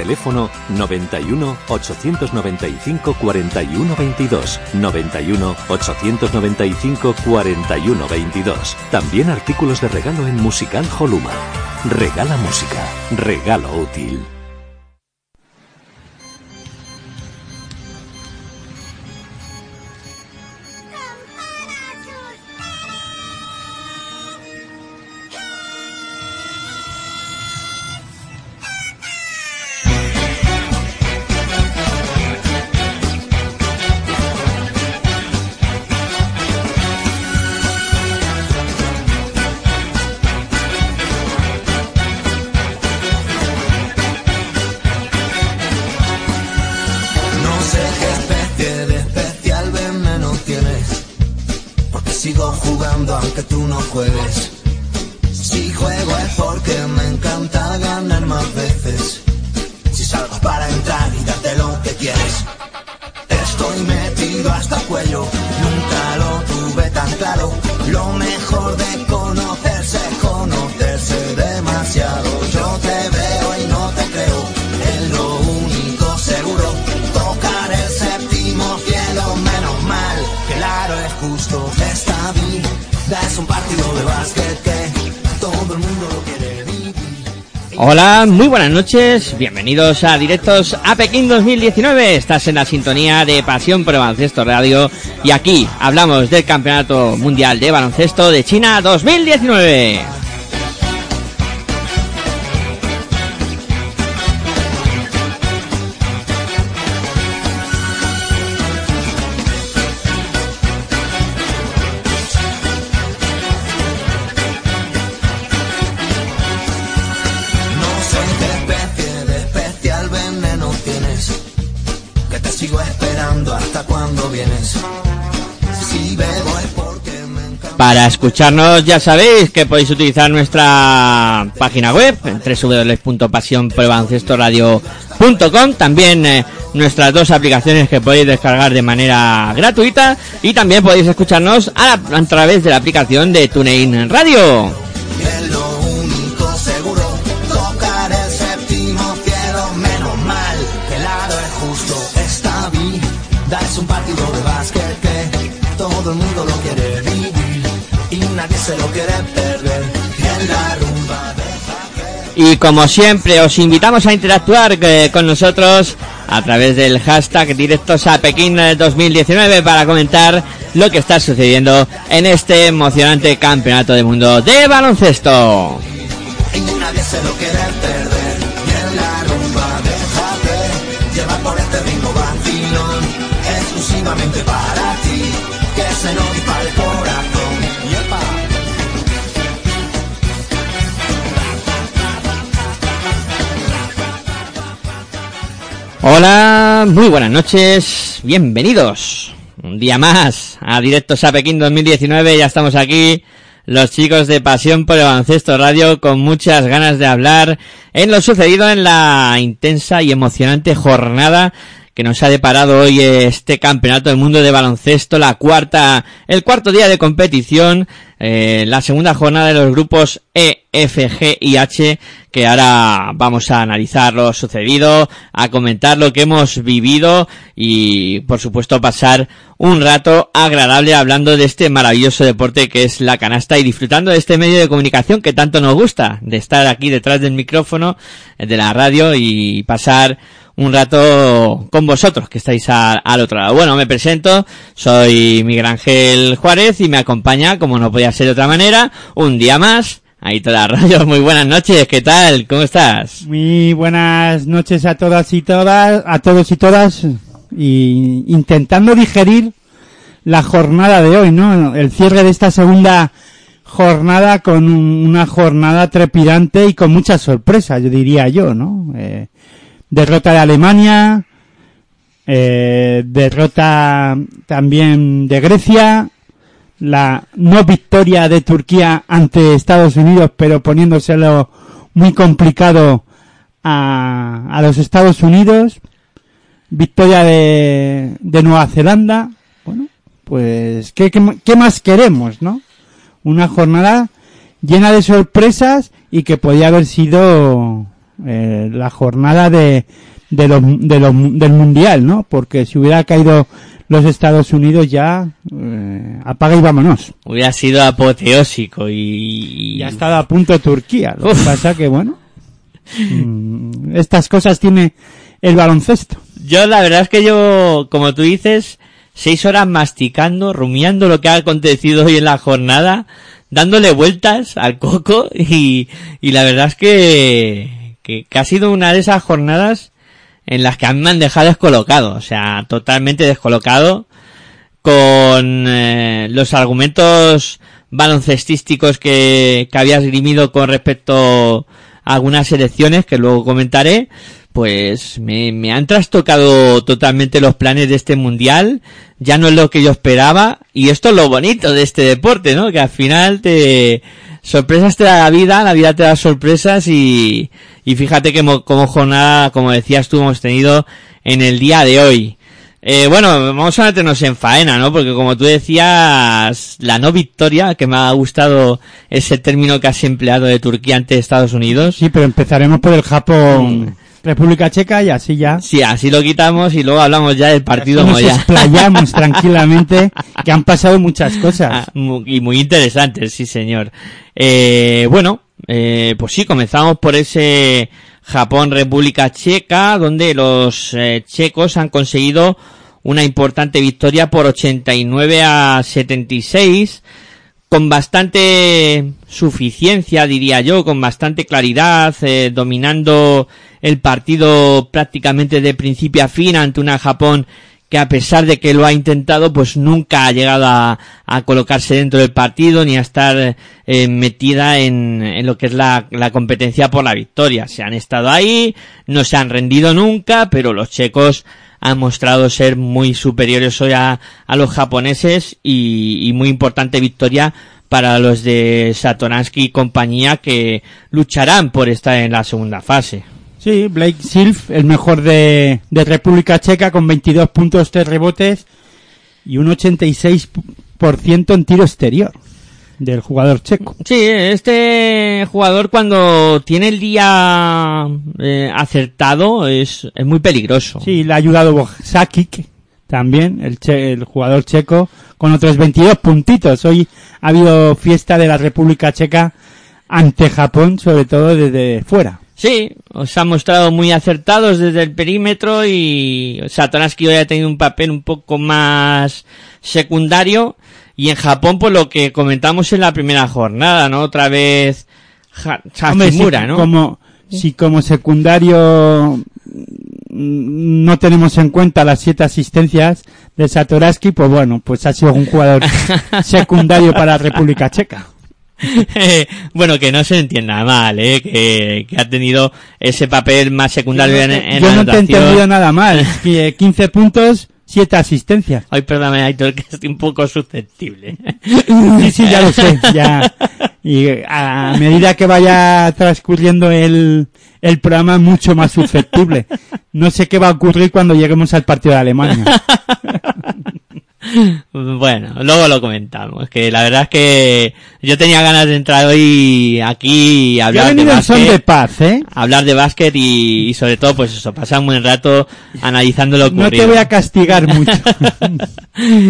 Teléfono 91 895 41 22. 91 895 41 22. También artículos de regalo en Musical Holuma. Regala música. Regalo útil. Bienvenidos a Directos a Pekín 2019. Estás en la sintonía de Pasión por Baloncesto Radio y aquí hablamos del Campeonato Mundial de Baloncesto de China 2019. Para escucharnos ya sabéis que podéis utilizar nuestra página web en www.pasionporbaloncestoradio.com también eh, nuestras dos aplicaciones que podéis descargar de manera gratuita y también podéis escucharnos a, a través de la aplicación de TuneIn Radio. Se lo quiere perder. Y en la rumba de Y como siempre os invitamos a interactuar eh, con nosotros a través del hashtag directos a Pekín eh, 2019 para comentar lo que está sucediendo en este emocionante campeonato del mundo de baloncesto. y nadie se lo quiere perder. Hola, muy buenas noches, bienvenidos. Un día más a Directos a Pekín 2019, ya estamos aquí, los chicos de Pasión por el Baloncesto Radio, con muchas ganas de hablar en lo sucedido en la intensa y emocionante jornada que nos ha deparado hoy este campeonato del mundo de baloncesto, la cuarta, el cuarto día de competición, eh, la segunda jornada de los grupos E, F, G y H, que ahora vamos a analizar lo sucedido, a comentar lo que hemos vivido y, por supuesto, pasar un rato agradable hablando de este maravilloso deporte que es la canasta y disfrutando de este medio de comunicación que tanto nos gusta, de estar aquí detrás del micrófono, de la radio y pasar un rato con vosotros que estáis a- al otro lado. Bueno, me presento, soy Miguel Ángel Juárez y me acompaña, como no podía ser de otra manera, un día más. Ahí toda radio, muy buenas noches, ¿qué tal? ¿Cómo estás? Muy buenas noches a todas y todas, a todos y todas, y intentando digerir la jornada de hoy, ¿no? El cierre de esta segunda jornada con un- una jornada trepidante y con muchas sorpresas, yo diría yo, ¿no? Eh, derrota de Alemania, eh, derrota también de Grecia, la no victoria de Turquía ante Estados Unidos, pero poniéndoselo muy complicado a, los Estados Unidos, victoria de, de Nueva Zelanda, bueno, pues, ¿qué, qué, qué más queremos, no? Una jornada llena de sorpresas y que podía haber sido eh, la jornada de, de lo- de lo- del mundial, ¿no? Porque si hubiera caído los Estados Unidos ya eh, apaga y vámonos. Hubiera sido apoteósico y... Ya ha estado a punto Turquía. Lo que pasa que bueno, mm, estas cosas tiene el baloncesto. Yo la verdad es que yo, como tú dices, seis horas masticando, rumiando lo que ha acontecido hoy en la jornada, dándole vueltas al coco y, y la verdad es que, que, ha sido una de esas jornadas en las que a mí me han dejado descolocado, o sea, totalmente descolocado con eh, los argumentos baloncestísticos que, que había con respecto a algunas elecciones que luego comentaré, pues me, me han trastocado totalmente los planes de este mundial, ya no es lo que yo esperaba, y esto es lo bonito de este deporte, ¿no? Que al final te, sorpresas te da la vida, la vida te da sorpresas y, y fíjate que mo- como jornada, como decías tú, hemos tenido en el día de hoy. Eh, bueno, vamos a meternos en faena, ¿no? Porque como tú decías, la no victoria, que me ha gustado ese término que has empleado de Turquía ante Estados Unidos. Sí, pero empezaremos por el Japón, República Checa y así ya. Sí, así lo quitamos y luego hablamos ya del partido Nos explayamos tranquilamente, que han pasado muchas cosas. Ah, y muy interesante, sí señor. Eh, bueno, eh, pues sí, comenzamos por ese Japón-República Checa, donde los eh, checos han conseguido una importante victoria por 89 a 76, con bastante suficiencia, diría yo, con bastante claridad, eh, dominando el partido prácticamente de principio a fin ante una Japón que a pesar de que lo ha intentado, pues nunca ha llegado a, colocarse dentro del partido ni a estar eh, metida en, en lo que es la, la competencia por la victoria. Se han estado ahí, no se han rendido nunca, pero los checos han mostrado ser muy superiores hoy a, a los japoneses y, muy importante victoria para los de Satoransky y compañía que lucharán por estar en la segunda fase. Sí, Blake Silf, el mejor de, de República Checa, con 22 puntos, 3 rebotes y un 86% en tiro exterior del jugador checo. Sí, este jugador cuando tiene el día eh, acertado es, es muy peligroso. Sí, le ha ayudado Bosakic también, el, che- el jugador checo, con otros 22 puntitos. Hoy ha habido fiesta de la República Checa ante Japón, sobre todo desde fuera. Sí, os han mostrado muy acertados desde el perímetro y Satoransky hoy ha tenido un papel un poco más secundario y en Japón pues lo que comentamos en la primera jornada, ¿no? Otra vez Ha- Hombre, Hachimura, si ¿no? Como, si como secundario mm, no tenemos en cuenta las siete asistencias de Satoransky, pues bueno, pues ha sido un jugador secundario para la República Checa. bueno, que no se entienda mal, ¿eh? Que, que ha tenido ese papel más secundario en, en Yo no te he entendido nada mal. Que 15 puntos, 7 asistencias. Ay, perdóname, Aitor, que estoy un poco susceptible. Sí, sí, ya lo sé. Ya. Y a medida que vaya transcurriendo el, el programa, mucho más susceptible. No sé qué va a ocurrir cuando lleguemos al partido de Alemania. Bueno, luego lo comentamos, que la verdad es que yo tenía ganas de entrar hoy aquí y hablar de en son de básquet, paz, ¿eh? hablar de básquet y, y sobre todo pues eso, pasar un buen rato analizando lo No ocurrido. te voy a castigar mucho.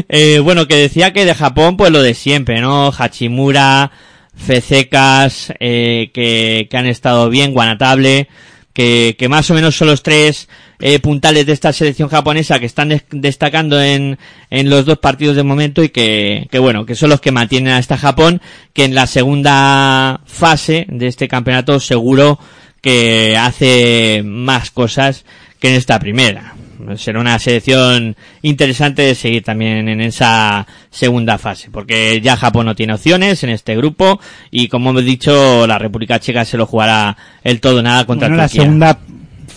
Eh, bueno, que decía que de Japón, pues lo de siempre, ¿no? Hachimura, Fececas, eh, que, que han estado bien, Guanatable, que, que más o menos son los tres eh, puntales de esta selección japonesa que están des- destacando en, en los dos partidos de momento y que, que bueno, que son los que mantienen a esta Japón, que en la segunda fase de este campeonato seguro que hace más cosas que en esta primera. Será una selección interesante de seguir también en esa segunda fase, porque ya Japón no tiene opciones en este grupo y como hemos dicho, la República Checa se lo jugará el todo nada contra Bueno, la segunda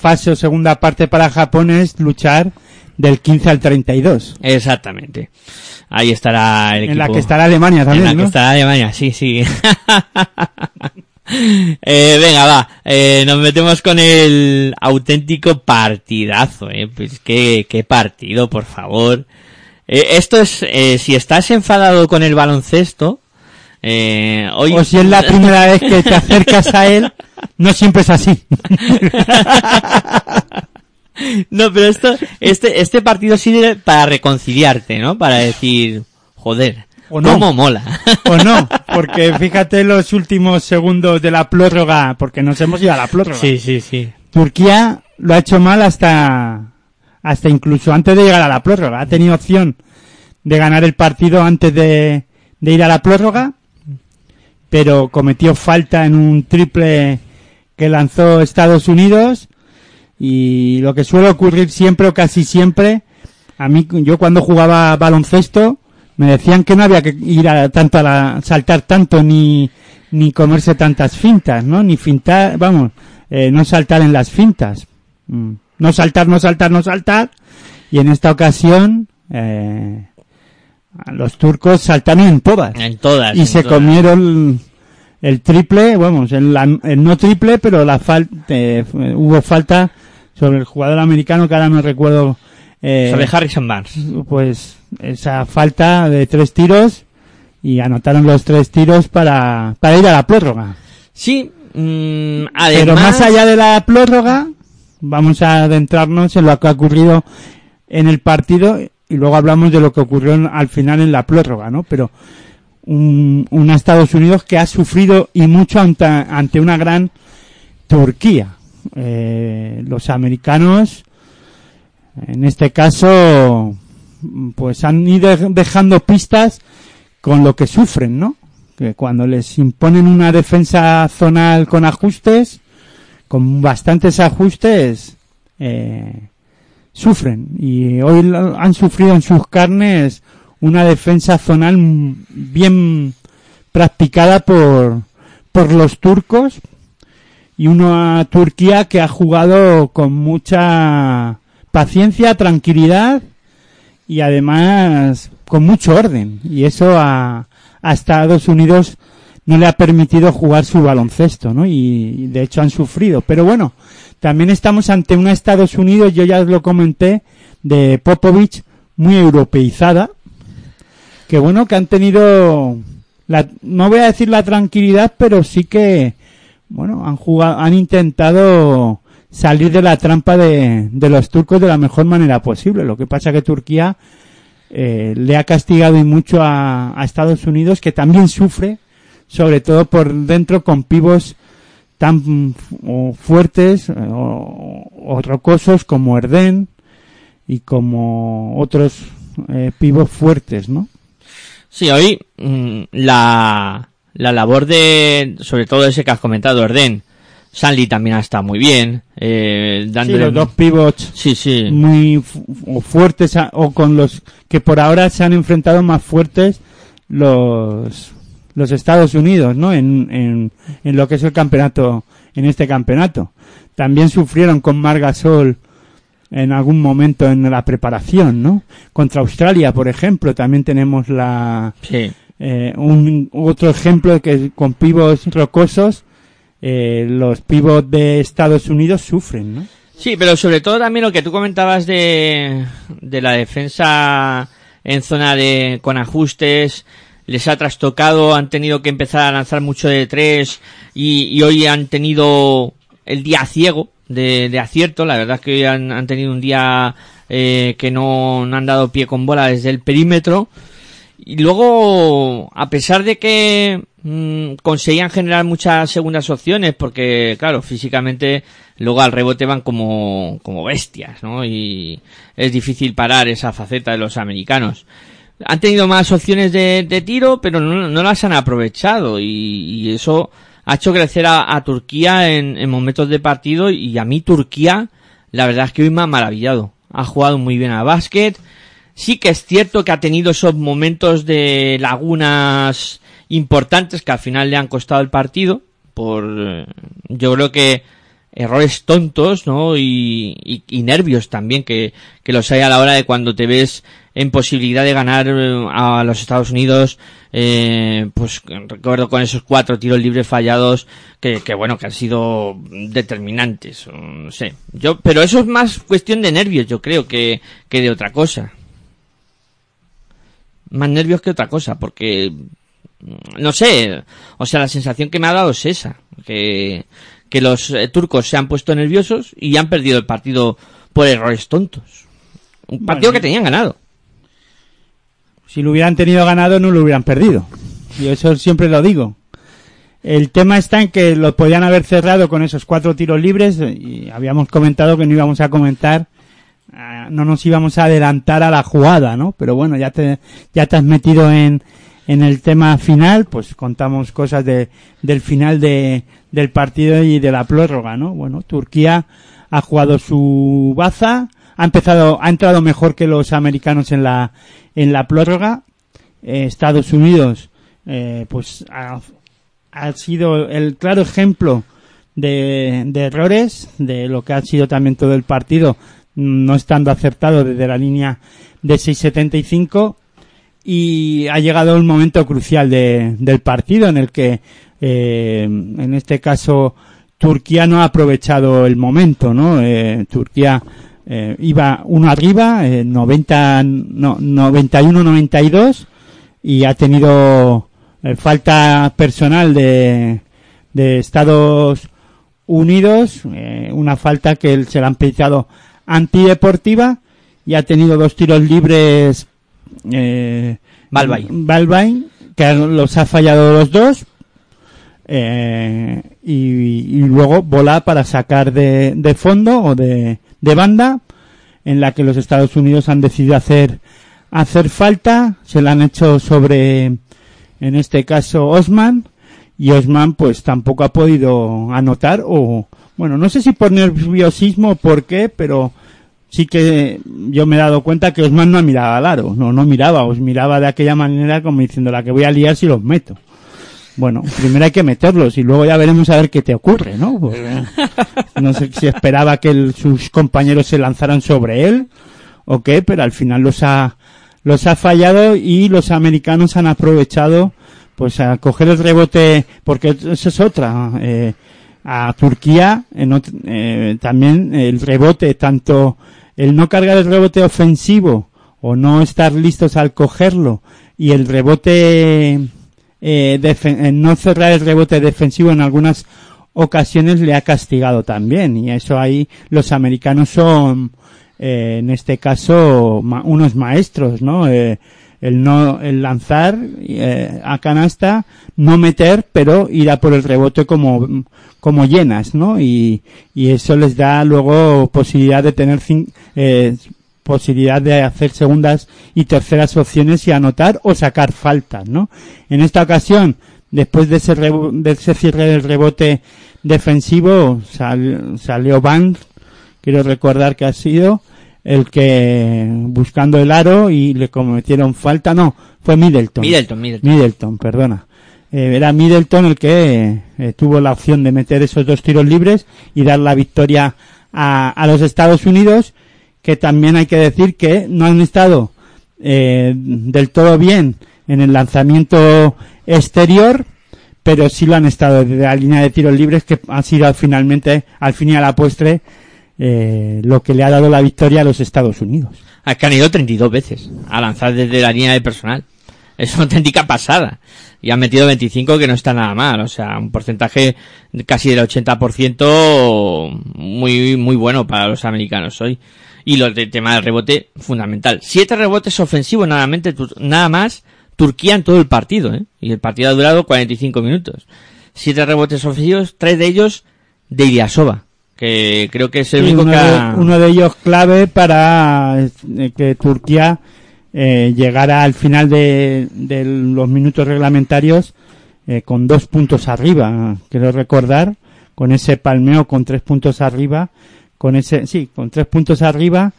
fase o segunda parte para Japón es luchar del 15 al 32. Exactamente. Ahí estará el equipo. En la que estará Alemania En también, la que ¿no? estará Alemania, sí, sí. Eh, venga, va. Eh, nos metemos con el auténtico partidazo, eh. Pues qué, qué partido, por favor. Eh, esto es, eh, si estás enfadado con el baloncesto, eh, hoy... O si es la primera vez que te acercas a él, No siempre es así. No, pero esto, este, este partido sirve para reconciliarte, ¿no? Para decir, joder, O no. cómo mola. O no, porque fíjate los últimos segundos de la prórroga, porque nos hemos ido a la prórroga. sí, sí. Turquía lo ha hecho mal hasta, hasta incluso antes de llegar a la prórroga. Ha tenido opción de ganar el partido antes de, de ir a la prórroga, pero cometió falta en un triple que lanzó Estados Unidos y lo que suele ocurrir siempre o casi siempre, a mí, yo cuando jugaba baloncesto, me decían que no había que ir a tanto a la, saltar tanto ni, ni comerse tantas fintas, ¿no? Ni fintar, vamos, eh, no saltar en las fintas. Mm. No saltar, no saltar, no saltar. Y en esta ocasión, eh, los turcos saltaron en todas. En todas. Y en se todas. comieron el triple, vamos, el, la- el no triple, pero la falta, hubo falta sobre el jugador americano que ahora no recuerdo, eh, Sobre Harrison Barnes. pues esa falta de tres tiros y anotaron los tres tiros para, para ir a la prórroga. Sí, mm, además... Pero más allá de la prórroga, vamos a adentrarnos en lo que ha ocurrido en el partido y luego hablamos de lo que ocurrió al final en la prórroga, ¿no? Pero un, Estados Unidos que ha sufrido y mucho ante, ante una gran Turquía. Eh, los americanos, en este caso, pues han ido dejando pistas con lo que sufren, ¿no? Que cuando les imponen una defensa zonal con ajustes, con bastantes ajustes, eh, sufren. Y hoy han sufrido en sus carnes una defensa zonal bien practicada por, por los turcos y una Turquía que ha jugado con mucha paciencia, tranquilidad y además con mucho orden. Y eso a, a Estados Unidos no le ha permitido jugar su baloncesto, ¿no? Y, y de hecho han sufrido. Pero bueno, también estamos ante una Estados Unidos, yo ya os lo comenté, de Popovich muy europeizada, que bueno, que han tenido, la, no voy a decir la tranquilidad, pero sí que, bueno, han jugado, han intentado salir de la trampa de, los turcos de la mejor manera posible. Lo que pasa que Turquía eh, le ha castigado y mucho a, Estados Unidos, que también sufre, sobre todo por dentro con pivos tan mm, o fuertes eh, o, o rocosos como Erden y como otros eh, pivos fuertes, ¿no? Sí, hoy mm, la, la labor de, sobre todo ese que has comentado, Orden, Sanli también ha estado muy bien, eh, Sí, los dos pivots sí, sí. muy fu- o fuertes a- o con los que por ahora se han enfrentado más fuertes los los Estados Unidos, ¿no? En, en, en lo que es el campeonato, en este campeonato. También sufrieron con Margasol en algún momento en la preparación, ¿no? Contra Australia, por ejemplo, también tenemos la, Sí. eh, un otro ejemplo de que con pivos rocosos, eh, los pivos de Estados Unidos sufren, ¿no? Sí, pero sobre todo también lo que tú comentabas de, de la defensa en zona de con ajustes, les ha trastocado, han tenido que empezar a lanzar mucho de tres y, y hoy han tenido el día ciego de, acierto, la verdad es que han, han tenido un día eh, que no, no han dado pie con bola desde el perímetro y luego, a pesar de que mm, conseguían generar muchas segundas opciones, porque claro, físicamente luego al rebote van como, como bestias, ¿no? Y es difícil parar esa faceta de los americanos. Han tenido más opciones de, tiro, pero no, no las han aprovechado y eso ha hecho crecer a, Turquía en, en momentos de partido y a mí Turquía, la verdad es que hoy me ha maravillado. Ha jugado muy bien al básquet, Sí que es cierto que ha tenido esos momentos de lagunas importantes que al final le han costado el partido por eh, yo creo que errores tontos, ¿no? Y, nervios también que los hay a la hora de cuando te ves en posibilidad de ganar eh, a los Estados Unidos, eh, pues recuerdo con esos cuatro tiros libres fallados que, que bueno, que han sido determinantes, no sé. Yo, pero eso es más cuestión de nervios, yo creo, que, que de otra cosa más nervios que otra cosa, porque no sé, o sea, la sensación que me ha dado es esa, que, que los eh, turcos se han puesto nerviosos y han perdido el partido por errores tontos. Un partido Bueno. que tenían ganado. Si lo hubieran tenido ganado, no lo hubieran perdido. Y eso siempre lo digo. El tema está en que lo podían haber cerrado con esos cuatro tiros libres y habíamos comentado que no íbamos a comentar, ah, no nos íbamos a adelantar a la jugada, ¿no? Pero bueno, ya te, ya te has metido en, en el tema final, pues contamos cosas de, del final de, del partido y de la prórroga, ¿no? Bueno, Turquía ha jugado su baza, ha empezado, ha entrado mejor que los americanos en la, en la prórroga. Eh, Estados Unidos, eh, pues ha, sido el claro ejemplo de, errores, de lo que ha sido también todo el partido, no estando acertado desde la línea de 6.75 y ha llegado el momento crucial de- del partido en el que eh, en este caso Turquía no ha aprovechado el momento, ¿no? Eh, Turquía eh, iba uno arriba, eh, 90, no, 91-92 y ha tenido eh, falta personal de, de Estados Unidos, eh, una falta que él se la han pitado antideportiva y ha tenido dos tiros libres eh, Balbain. Balbain, que los ha fallado los dos eh, y, y luego bola para sacar de, de fondo o de, de banda en la que los Estados Unidos han decidido hacer hacer falta. Se la han hecho sobre en este caso Osman. Y Osman pues tampoco ha podido anotar o bueno no sé si por nerviosismo o por qué pero sí que yo me he dado cuenta que Osman no miraba al aro. No no miraba os miraba de aquella manera como diciendo la que voy a liar si los meto bueno, primero hay que meterlos y luego ya veremos a ver qué te ocurre, ¿no? Pues, no sé si esperaba que el- sus compañeros se lanzaran sobre él o qué, pero al final los ha, los ha fallado y los americanos han aprovechado pues a coger el rebote, porque eso es otra, eh, a Turquía en eh, también el rebote, tanto el no cargar el rebote ofensivo o no estar listos al cogerlo y el rebote eh, defen- eh, no cerrar el rebote defensivo en algunas ocasiones le ha castigado también y eso ahí los americanos son eh, en este caso ma- unos maestros no Eh, el no el lanzar eh, a canasta no meter pero ir a por el rebote como como llenas no y, y eso les da luego posibilidad de tener eh, posibilidad de hacer segundas y terceras opciones y anotar o sacar faltas, ¿no? En esta ocasión, después de ese, de ese cierre del rebote defensivo, sal- salió Van, quiero recordar que ha sido el que buscando el aro y le cometieron falta, no, fue Middleton. Middleton, Middleton. Middleton, perdona. Eh, era Middleton el que eh, tuvo la opción de meter esos dos tiros libres y dar la victoria a, a los Estados Unidos, que también hay que decir que no han estado eh, del todo bien en el lanzamiento exterior, pero sí lo han estado desde la línea de tiros libres, que ha sido finalmente, al fin y a la postre, eh, lo que le ha dado la victoria a los Estados Unidos. Es que han ido 32 veces a lanzar desde la línea de personal. Es una auténtica pasada. Y han metido 25 que no está nada mal. O sea, un porcentaje casi del 80% muy, muy bueno para los americanos hoy. Y los de tema del rebote, fundamental. Siete rebotes ofensivos nada, nada más Turquía en todo el partido, ¿eh? Y el partido ha durado 45 minutos. Siete rebotes ofensivos, tres de ellos de Iliasova. Que creo que es el único uno, que de, uno de ellos clave para eh, que Turquía eh, llegara al final de, de los minutos reglamentarios eh, con dos puntos arriba, quiero recordar, con ese palmeo con tres puntos arriba, con ese, sí, con tres puntos arriba,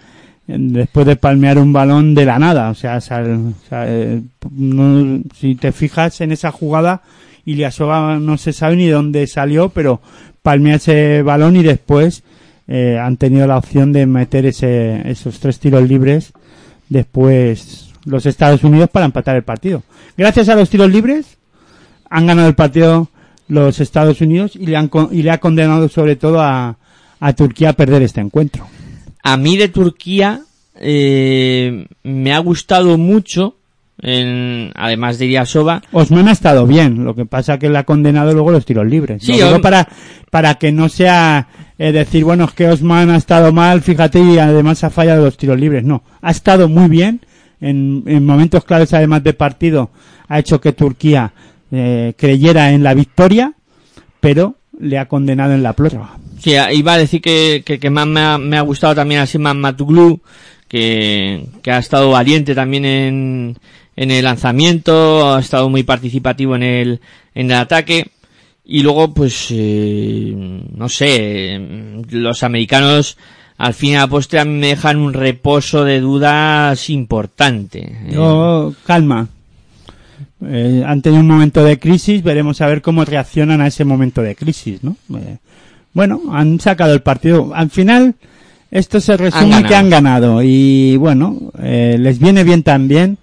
eh, después de palmear un balón de la nada, o sea, eh, no- si te fijas en esa jugada, Iliasova no se sabe ni dónde salió, pero palmea ese balón y después eh, han tenido la opción de meter ese, esos tres tiros libres después los Estados Unidos para empatar el partido. Gracias a los tiros libres han ganado el partido los Estados Unidos y le, han, y le ha condenado sobre todo a, a Turquía a perder este encuentro. A mí de Turquía eh, me ha gustado mucho en, además de Iriasoba. Osman ha estado bien, lo que pasa que le ha condenado luego los tiros libres. Sí, Lo digo para, para que no sea eh, decir, bueno, es que Osman ha estado mal, fíjate, y además ha fallado los tiros libres. No, ha estado muy bien, en, en momentos claves además de partido, ha hecho que Turquía eh, creyera en la victoria, pero le ha condenado en la prórroga. Sí, iba a decir que, que, más me ha, me ha gustado también a Siman Matuglu, que, que ha estado valiente también en, en el lanzamiento, ha estado muy participativo en el, en el ataque. Y luego, pues, eh, no sé, los americanos al fin y a postre me dejan un reposo de dudas importante. Eh, Yo, calma. Eh, han tenido un momento de crisis, veremos a ver cómo reaccionan a ese momento de crisis, ¿no? Eh, bueno, han sacado el partido. Al final, esto se resume que han ganado. Y bueno, eh, les viene bien también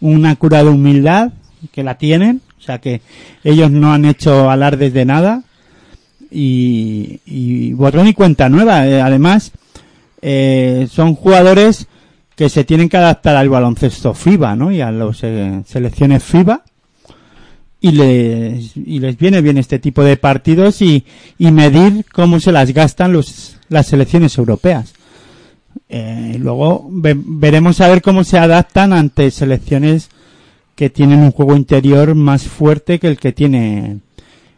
una cura de humildad, que la tienen. O sea que ellos no han hecho alardes de nada. Y, y borrón y cuenta nueva. Eh, además, eh, son jugadores que se tienen que adaptar al baloncesto FIBA, ¿no? Y a las selecciones FIBA. Y les, y les viene bien este tipo de partidos y, y medir cómo se las gastan los, las selecciones europeas. Eh, luego ve- veremos a ver cómo se adaptan ante selecciones que tienen un juego interior más fuerte que el que tiene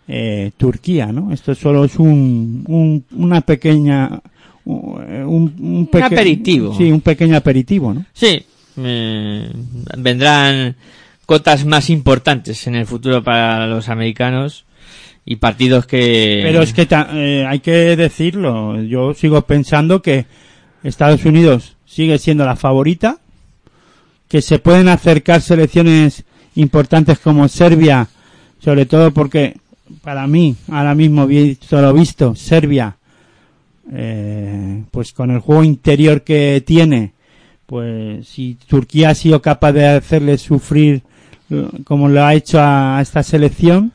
eh, Turquía, ¿no? Esto solo es un, un- una pequeña un, un peque- aperitivo. Sí, un pequeño aperitivo, ¿no? Sí, eh, vendrán cotas más importantes en el futuro para los americanos y partidos que... Pero es que eh, hay que decirlo, yo sigo pensando que Estados Unidos sigue siendo la favorita, que se pueden acercar selecciones importantes como Serbia, sobre todo porque para mí, ahora mismo visto lo visto, Serbia, eh, pues con el juego interior que tiene, pues si Turquía ha sido capaz de hacerle sufrir como lo ha hecho a, esta selección,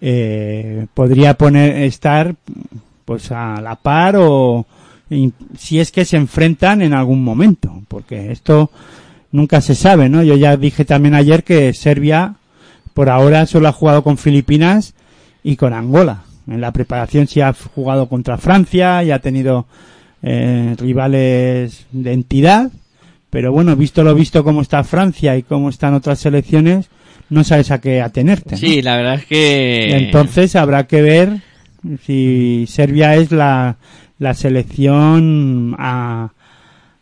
eh, podría poner estar pues a la par o si es que se enfrentan en algún momento, porque esto nunca se sabe, ¿no? Yo ya dije también ayer que Serbia por ahora solo ha jugado con Filipinas y con Angola. En la preparación sí ha jugado contra Francia y ha tenido eh, rivales de entidad, pero bueno, visto lo visto cómo está Francia y cómo están otras selecciones, no sabes a qué atenerte. ¿no? Sí, la verdad es que... Entonces habrá que ver si Serbia es la, la selección a,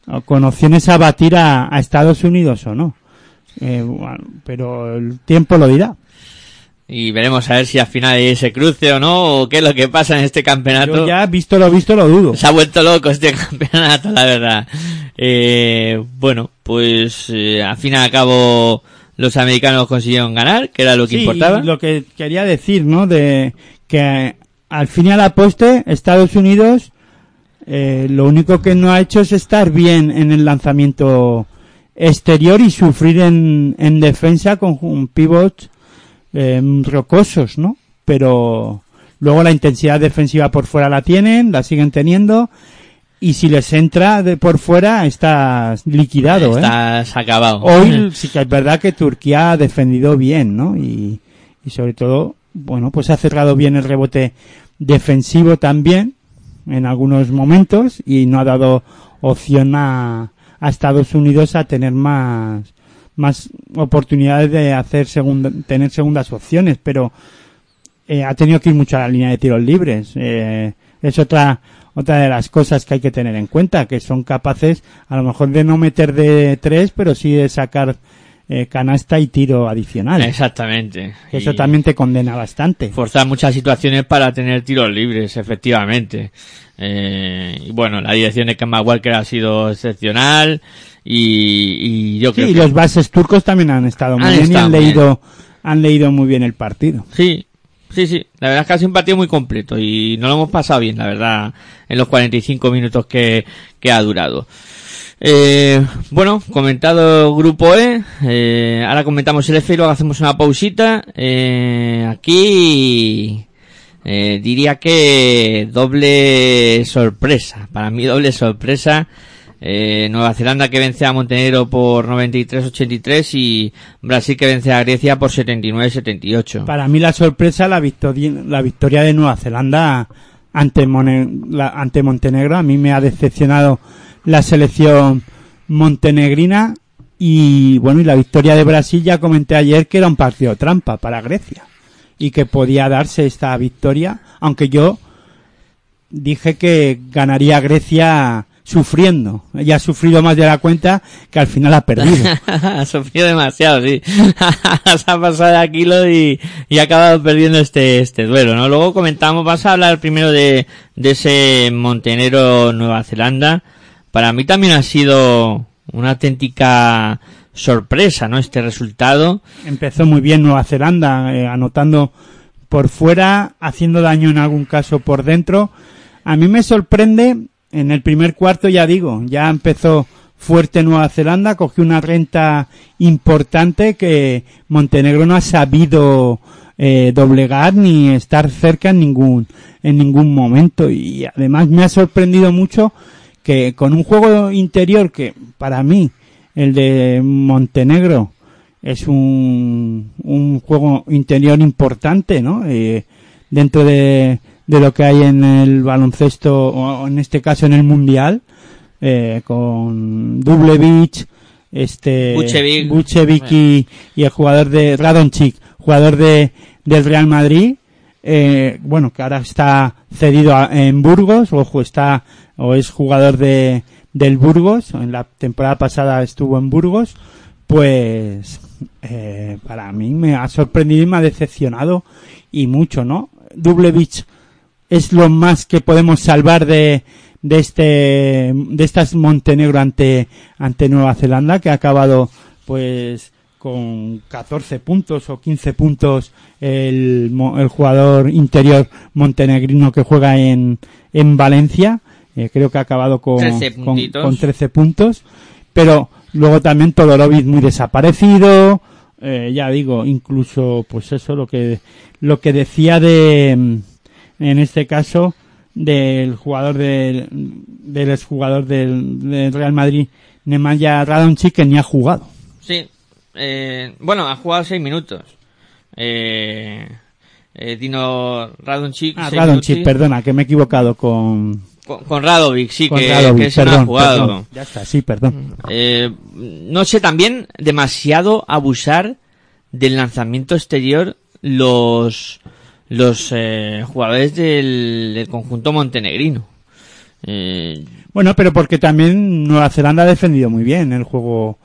a- con opciones a batir a, a Estados Unidos o no. Eh, bueno, pero el tiempo lo dirá. Y veremos a ver si al final hay ese cruce o no, o qué es lo que pasa en este campeonato. Yo ya, visto lo visto, lo dudo. Se ha vuelto loco este campeonato, la verdad. Eh, bueno, pues eh, al fin y al cabo los americanos consiguieron ganar, que era lo que Sí, importaba. lo que quería decir, ¿no? De que al fin y a la poste, Estados Unidos, eh, lo único que no ha hecho es estar bien en el lanzamiento exterior y sufrir en, en defensa con un pivot eh, rocosos, ¿no? Pero luego la intensidad defensiva por fuera la tienen, la siguen teniendo y si les entra de por fuera estás liquidado, ¿eh? Estás acabado. Hoy sí que es verdad que Turquía ha defendido bien, ¿no? Y, y sobre todo, bueno, pues ha cerrado bien el rebote defensivo también en algunos momentos y no ha dado opción a, a Estados Unidos a tener más más oportunidades de hacer segunda, tener segundas opciones, pero eh, ha tenido que ir mucho a la línea de tiros libres. Eh, es otra otra de las cosas que hay que tener en cuenta, que son capaces a lo mejor de no meter de tres, pero sí de sacar eh, canasta y tiro adicional. Exactamente. Eso Y también te condena bastante. Forzar muchas situaciones para tener tiros libres, efectivamente. Eh, y bueno, la dirección de Kemba Walker ha sido excepcional y, y yo Sí, creo y que... los bases turcos también han estado muy Han bien y han leído, han leído muy bien el partido. Sí, sí, sí. La verdad es que ha sido un partido muy completo y no lo hemos pasado bien, la verdad, en los 45 minutos que, que ha durado. Eh, bueno, comentado grupo E, eh, ahora comentamos el F y luego hacemos una pausita. Eh, aquí eh, diría que doble sorpresa, para mí doble sorpresa Eh, Nueva Zelanda que vence a Montenegro por 93-83 y Brasil que vence a Grecia por 79-78. Para mí la sorpresa, la victoria, la victoria de Nueva Zelanda ante, ante Montenegro. A mí me ha decepcionado la selección montenegrina y bueno, y la victoria de Brasil ya comenté ayer que era un partido trampa para Grecia y que podía darse esta victoria, aunque yo dije que ganaría Grecia sufriendo. Ella ha sufrido más de la cuenta que al final ha perdido. ha sufrido demasiado, sí. Se ha pasado de Aquilo y, y ha acabado perdiendo este, este duelo, ¿no? Luego comentamos, vas a hablar primero de, de ese Montenegro Nueva Zelanda. Para mí también ha sido una auténtica sorpresa, ¿no? Este resultado. Empezó muy bien Nueva Zelanda, eh, anotando por fuera, haciendo daño en algún caso por dentro. A mí me sorprende, en el primer cuarto ya digo, ya empezó fuerte Nueva Zelanda, cogió una renta importante que Montenegro no ha sabido eh, doblegar ni estar cerca en ningún, en ningún momento. Y además me ha sorprendido mucho que con un juego interior que para mí el de Montenegro es un, un juego interior importante, ¿no? Eh, dentro de, de lo que hay en el baloncesto, o en este caso en el mundial, eh, con Dublevich, este, Buchevic, y, y, el jugador de Radonchik, jugador de, del Real Madrid, eh, bueno, que ahora está cedido en Burgos, ojo, está, o es jugador de, del Burgos, en la temporada pasada estuvo en Burgos, pues eh, para mí me ha sorprendido y me ha decepcionado y mucho, ¿no? Dublevich es lo más que podemos salvar de, de este, de estas Montenegro ante, ante Nueva Zelanda, que ha acabado, pues, con 14 puntos o 15 puntos el, el jugador interior montenegrino que juega en, en Valencia. Eh, creo que ha acabado con 13, con, con 13 puntos. Pero luego también Todorovic muy desaparecido. Eh, ya digo, incluso, pues eso, lo que, lo que decía de, en este caso, del jugador del, del exjugador del, del Real Madrid, Nemanja Radonjic, que ni ha jugado. Sí, eh, bueno, ha jugado seis minutos. Eh, eh, Dino Radonchik. Ah, Radonchik, perdona, que me he equivocado con... Con, Radovic, sí, que, Radovic, que perdón, ha jugado. Perdón, ya está, sí, perdón. Eh, no sé, también demasiado abusar del lanzamiento exterior los los eh, jugadores del, del, conjunto montenegrino. Eh, bueno, pero porque también Nueva Zelanda ha defendido muy bien el juego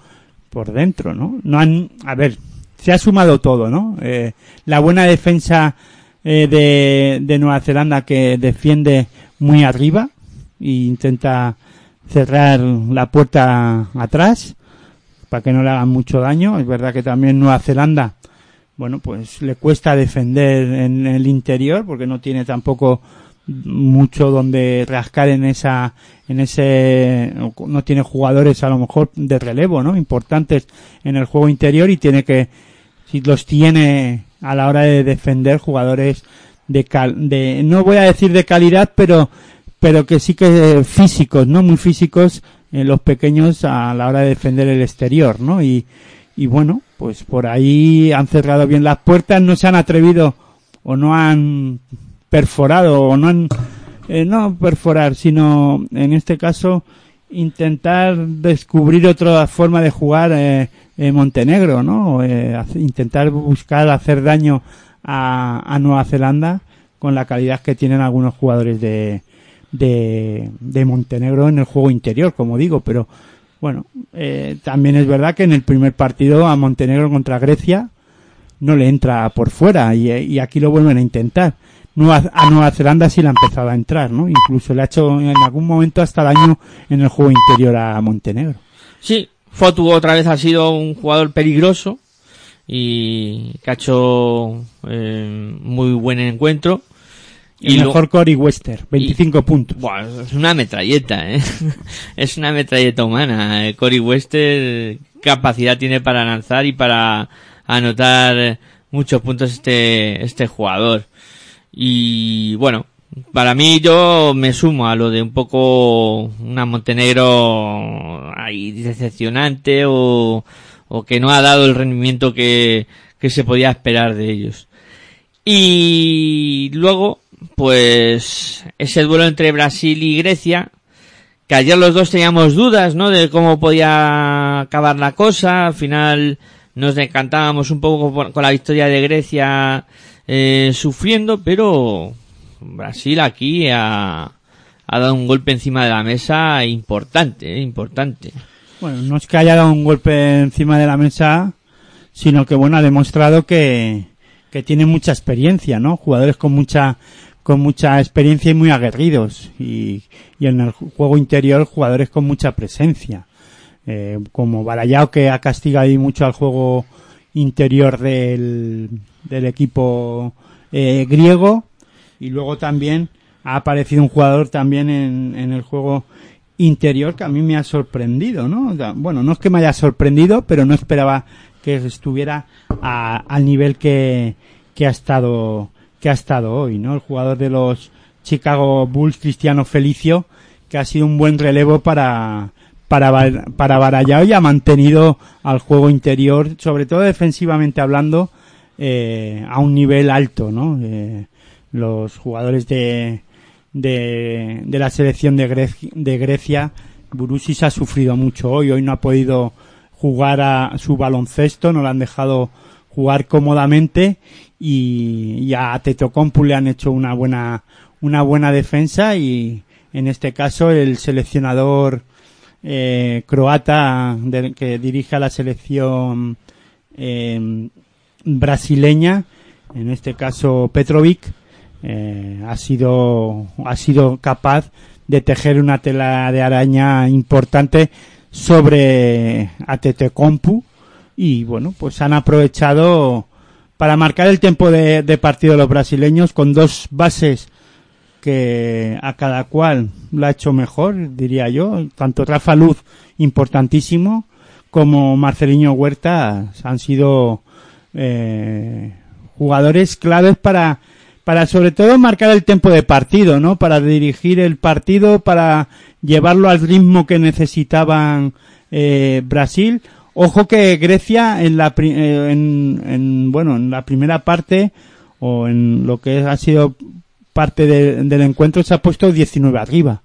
por dentro, ¿no? No han, a ver, se ha sumado todo, ¿no? Eh, la buena defensa eh, de, de Nueva Zelanda que defiende muy arriba e intenta cerrar la puerta atrás para que no le hagan mucho daño. Es verdad que también Nueva Zelanda, bueno, pues le cuesta defender en el interior porque no tiene tampoco mucho donde rascar en esa en ese no tiene jugadores a lo mejor de relevo no importantes en el juego interior y tiene que si los tiene a la hora de defender jugadores de cal, de no voy a decir de calidad pero pero que sí que físicos no muy físicos en los pequeños a la hora de defender el exterior no y y bueno pues por ahí han cerrado bien las puertas no se han atrevido o no han perforado o no han, eh, no perforar, sino en este caso intentar descubrir otra forma de jugar eh, en Montenegro, ¿no? Eh, intentar buscar hacer daño a, a, Nueva Zelanda con la calidad que tienen algunos jugadores de, de, Montenegro en el juego interior, como digo, pero bueno, eh, también es verdad que en el primer partido a Montenegro contra Grecia no le entra por fuera y, y aquí lo vuelven a intentar. A Nueva Zelanda sí le ha empezado a entrar, ¿no? Incluso le ha hecho en algún momento hasta daño en el juego interior a Montenegro. Sí, Fotu otra vez ha sido un jugador peligroso y que ha hecho eh, muy buen encuentro. Y, el mejor Cory Wester, 25 puntos. Bueno, es una metralleta, ¿eh? es una metralleta humana. Eh, Cory Wester capacidad tiene para lanzar y para anotar muchos puntos este, este jugador. Y bueno, para mí yo me sumo a lo de un poco una Montenegro ahí decepcionante o, o que no ha dado el rendimiento que, que se podía esperar de ellos. Y luego, pues, ese duelo entre Brasil y Grecia, que ayer los dos teníamos dudas, ¿no? De cómo podía acabar la cosa. Al final nos decantábamos un poco con la victoria de Grecia eh, sufriendo, pero Brasil aquí ha, dado un golpe encima de la mesa importante, eh, importante. Bueno, no es que haya dado un golpe encima de la mesa, sino que bueno, ha demostrado que, que tiene mucha experiencia, ¿no? Jugadores con mucha con mucha experiencia y muy aguerridos. Y, y en el juego interior jugadores con mucha presencia. Eh, como Barayao que ha castigado ahí mucho al juego interior del, del equipo eh, griego. Y luego también ha aparecido un jugador también en, en el juego interior que a mí me ha sorprendido, ¿no? Bueno, no es que me haya sorprendido, pero no esperaba que estuviera al nivel que, que ha estado que ha estado hoy, ¿no? El jugador de los Chicago Bulls, Cristiano Felicio, que ha sido un buen relevo para para para Barallao y ha mantenido al juego interior, sobre todo defensivamente hablando, eh, a un nivel alto, ¿no? Eh, los jugadores de, de, de la selección de, Gre- de Grecia, Burusis ha sufrido mucho hoy, hoy no ha podido jugar a su baloncesto, no lo han dejado jugar cómodamente y, y a Tetocompu le han hecho una buena, una buena defensa y en este caso el seleccionador eh, croata que dirige a la selección eh, brasileña, en este caso Petrovic, eh, ha sido ha sido capaz de tejer una tela de araña importante sobre Atetecompu y bueno pues han aprovechado para marcar el tiempo de, de partido los brasileños con dos bases que a cada cual lo ha hecho mejor diría yo tanto Rafa Luz importantísimo como Marcelinho Huerta han sido eh, jugadores claves para para sobre todo marcar el tiempo de partido, ¿no? Para dirigir el partido, para llevarlo al ritmo que necesitaban eh, Brasil. Ojo que Grecia en la eh, en, en, bueno en la primera parte o en lo que ha sido parte de- del encuentro se ha puesto 19 arriba,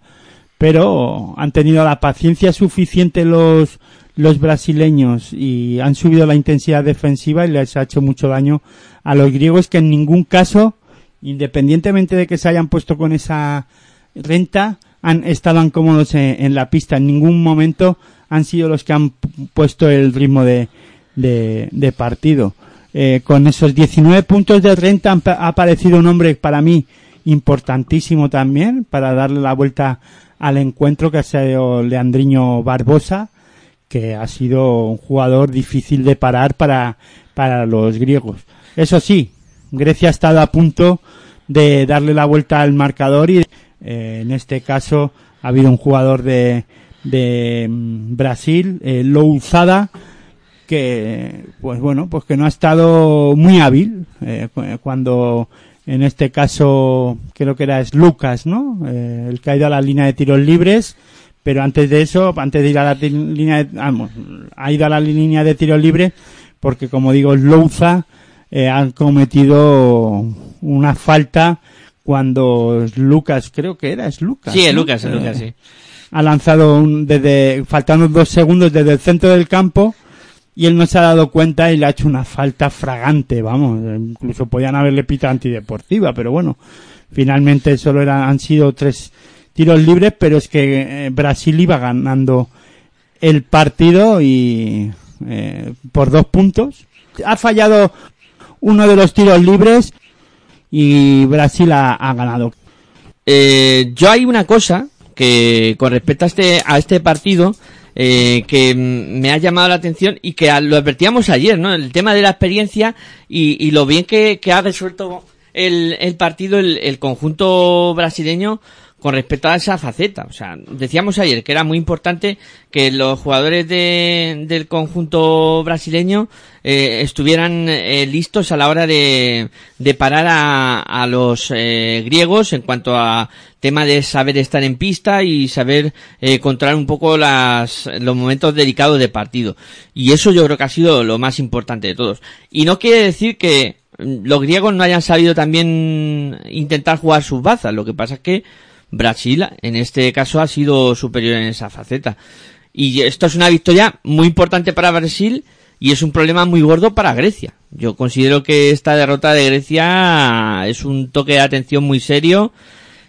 pero han tenido la paciencia suficiente los los brasileños y han subido la intensidad defensiva y les ha hecho mucho daño a los griegos que en ningún caso independientemente de que se hayan puesto con esa renta, han estado cómodos en la pista. En ningún momento han sido los que han pu- puesto el ritmo de, de, partido. Eh, con esos 19 puntos de renta han ha aparecido un hombre para mí importantísimo también para darle la vuelta al encuentro que ha sido Leandriño Barbosa, que ha sido un jugador difícil de parar para, para los griegos. Eso sí, Grecia ha estado a punto de darle la vuelta al marcador y eh, en este caso ha habido un jugador de, de mm, Brasil, eh, Louzada, que pues bueno, pues que no ha estado muy hábil eh, cu- cuando en este caso creo que era es Lucas, ¿no? Eh, el que ha ido a la línea de tiros libres, pero antes de eso, antes de ir a la línea de, vamos, ha ido a la línea de tiros libres porque como digo, Louza eh, han cometido una falta cuando Lucas, creo que era, es Lucas. Sí, es ¿no? Lucas, es Eh, Lucas, sí. Ha lanzado un, desde, faltando dos segundos desde el centro del campo y él no se ha dado cuenta y le ha hecho una falta fragante, vamos, incluso podían haberle pitado antideportiva, pero bueno, finalmente solo eran, han sido tres tiros libres, pero es que eh, Brasil iba ganando el partido y eh, por dos puntos. Ha fallado uno de los tiros libres y Brasil ha, ha ganado. Eh, yo hay una cosa que con respecto a este, a este partido eh, que me ha llamado la atención y que lo advertíamos ayer, ¿no? El tema de la experiencia y, y lo bien que, que ha resuelto el, el partido el, el conjunto brasileño con respecto a esa faceta. O sea, decíamos ayer que era muy importante que los jugadores de, del conjunto brasileño eh, estuvieran eh, listos a la hora de, de parar a, a los eh, griegos en cuanto a tema de saber estar en pista y saber eh, controlar un poco las, los momentos delicados de partido. Y eso yo creo que ha sido lo más importante de todos. Y no quiere decir que mm, los griegos no hayan sabido también intentar jugar sus bazas. Lo que pasa es que Brasil, en este caso, ha sido superior en esa faceta. Y esto es una victoria muy importante para Brasil y es un problema muy gordo para Grecia. Yo considero que esta derrota de Grecia es un toque de atención muy serio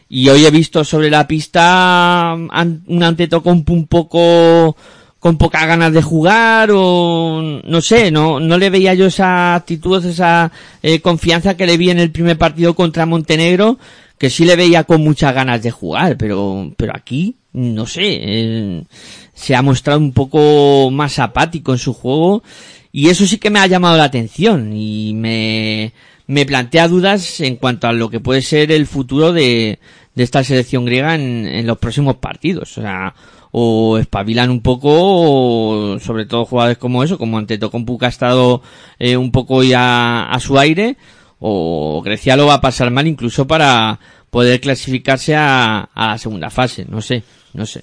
y hoy he visto sobre la pista un Antetokounmpo un poco con pocas ganas de jugar o no sé, no no le veía yo esa actitud, esa eh, confianza que le vi en el primer partido contra Montenegro, que sí le veía con muchas ganas de jugar, pero pero aquí no sé, se ha mostrado un poco más apático en su juego y eso sí que me ha llamado la atención y me me plantea dudas en cuanto a lo que puede ser el futuro de, de esta selección griega en, en los próximos partidos. O sea, o espabilan un poco, o sobre todo jugadores como eso, como Antetokounmpo que ha estado eh, un poco ya a su aire, o Grecia lo va a pasar mal incluso para poder clasificarse a, a la segunda fase. No sé, no sé.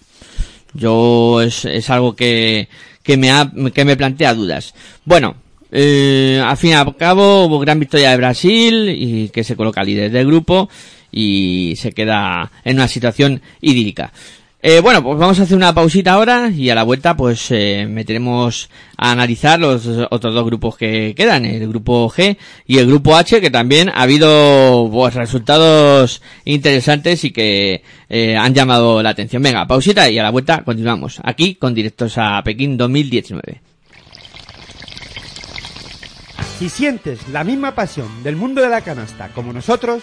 Yo es, algo que, que me ha, que me plantea dudas. Bueno, eh, al fin y al cabo hubo gran victoria de Brasil y que se coloca líder del grupo y se queda en una situación idílica. Eh, bueno, pues vamos a hacer una pausita ahora y a la vuelta pues eh, meteremos a analizar los otros dos grupos que quedan, el grupo G y el grupo H, que también ha habido pues, resultados interesantes y que eh, han llamado la atención. Venga, pausita y a la vuelta continuamos aquí con directos a Pekín 2019. Si sientes la misma pasión del mundo de la canasta como nosotros,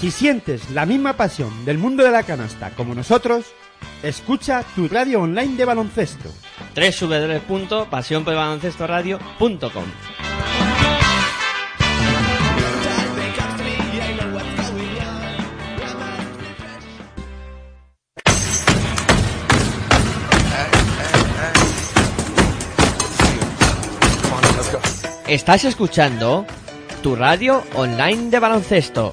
Si sientes la misma pasión del mundo de la canasta como nosotros, escucha tu radio online de baloncesto. www.pasionpelbaloncestoradio.com Estás escuchando tu radio online de baloncesto.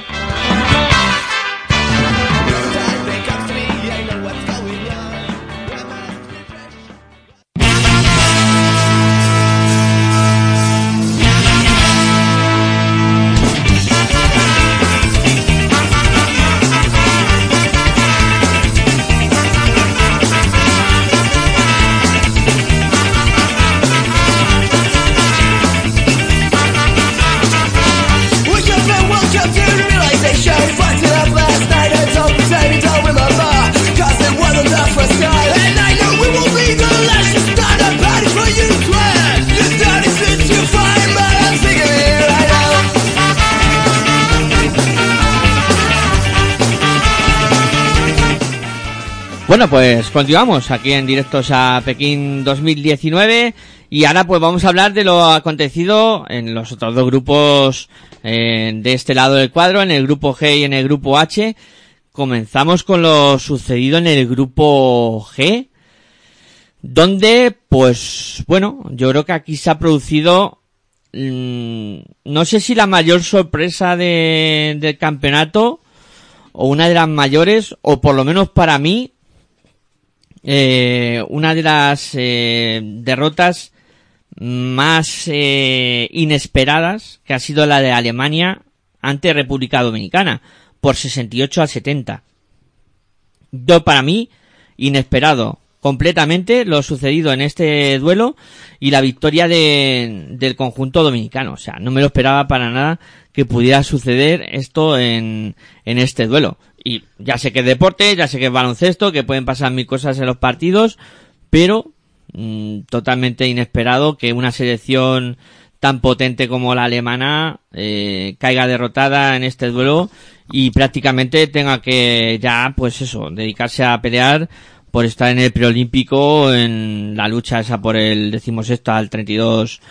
Bueno, pues continuamos aquí en directos a Pekín 2019 y ahora pues vamos a hablar de lo acontecido en los otros dos grupos eh, de este lado del cuadro, en el grupo G y en el grupo H, comenzamos con lo sucedido en el grupo G, donde, pues, bueno, yo creo que aquí se ha producido, mm, no sé si la mayor sorpresa de- del campeonato, o una de las mayores, o por lo menos para mí, eh, una de las eh, derrotas más eh, inesperadas, que ha sido la de Alemania ante República Dominicana, por 68 a 70. Yo, para mí, inesperado completamente lo sucedido en este duelo y la victoria de- del conjunto dominicano. O sea, no me lo esperaba para nada que pudiera suceder esto en, en este duelo. Y ya sé que es deporte, ya sé que es baloncesto, que pueden pasar mil cosas en los partidos, pero mm, totalmente inesperado que una selección tan potente como la alemana eh, caiga derrotada en este duelo y prácticamente tenga que ya pues eso dedicarse a pelear por estar en el preolímpico en la lucha esa por el decimosexto al 32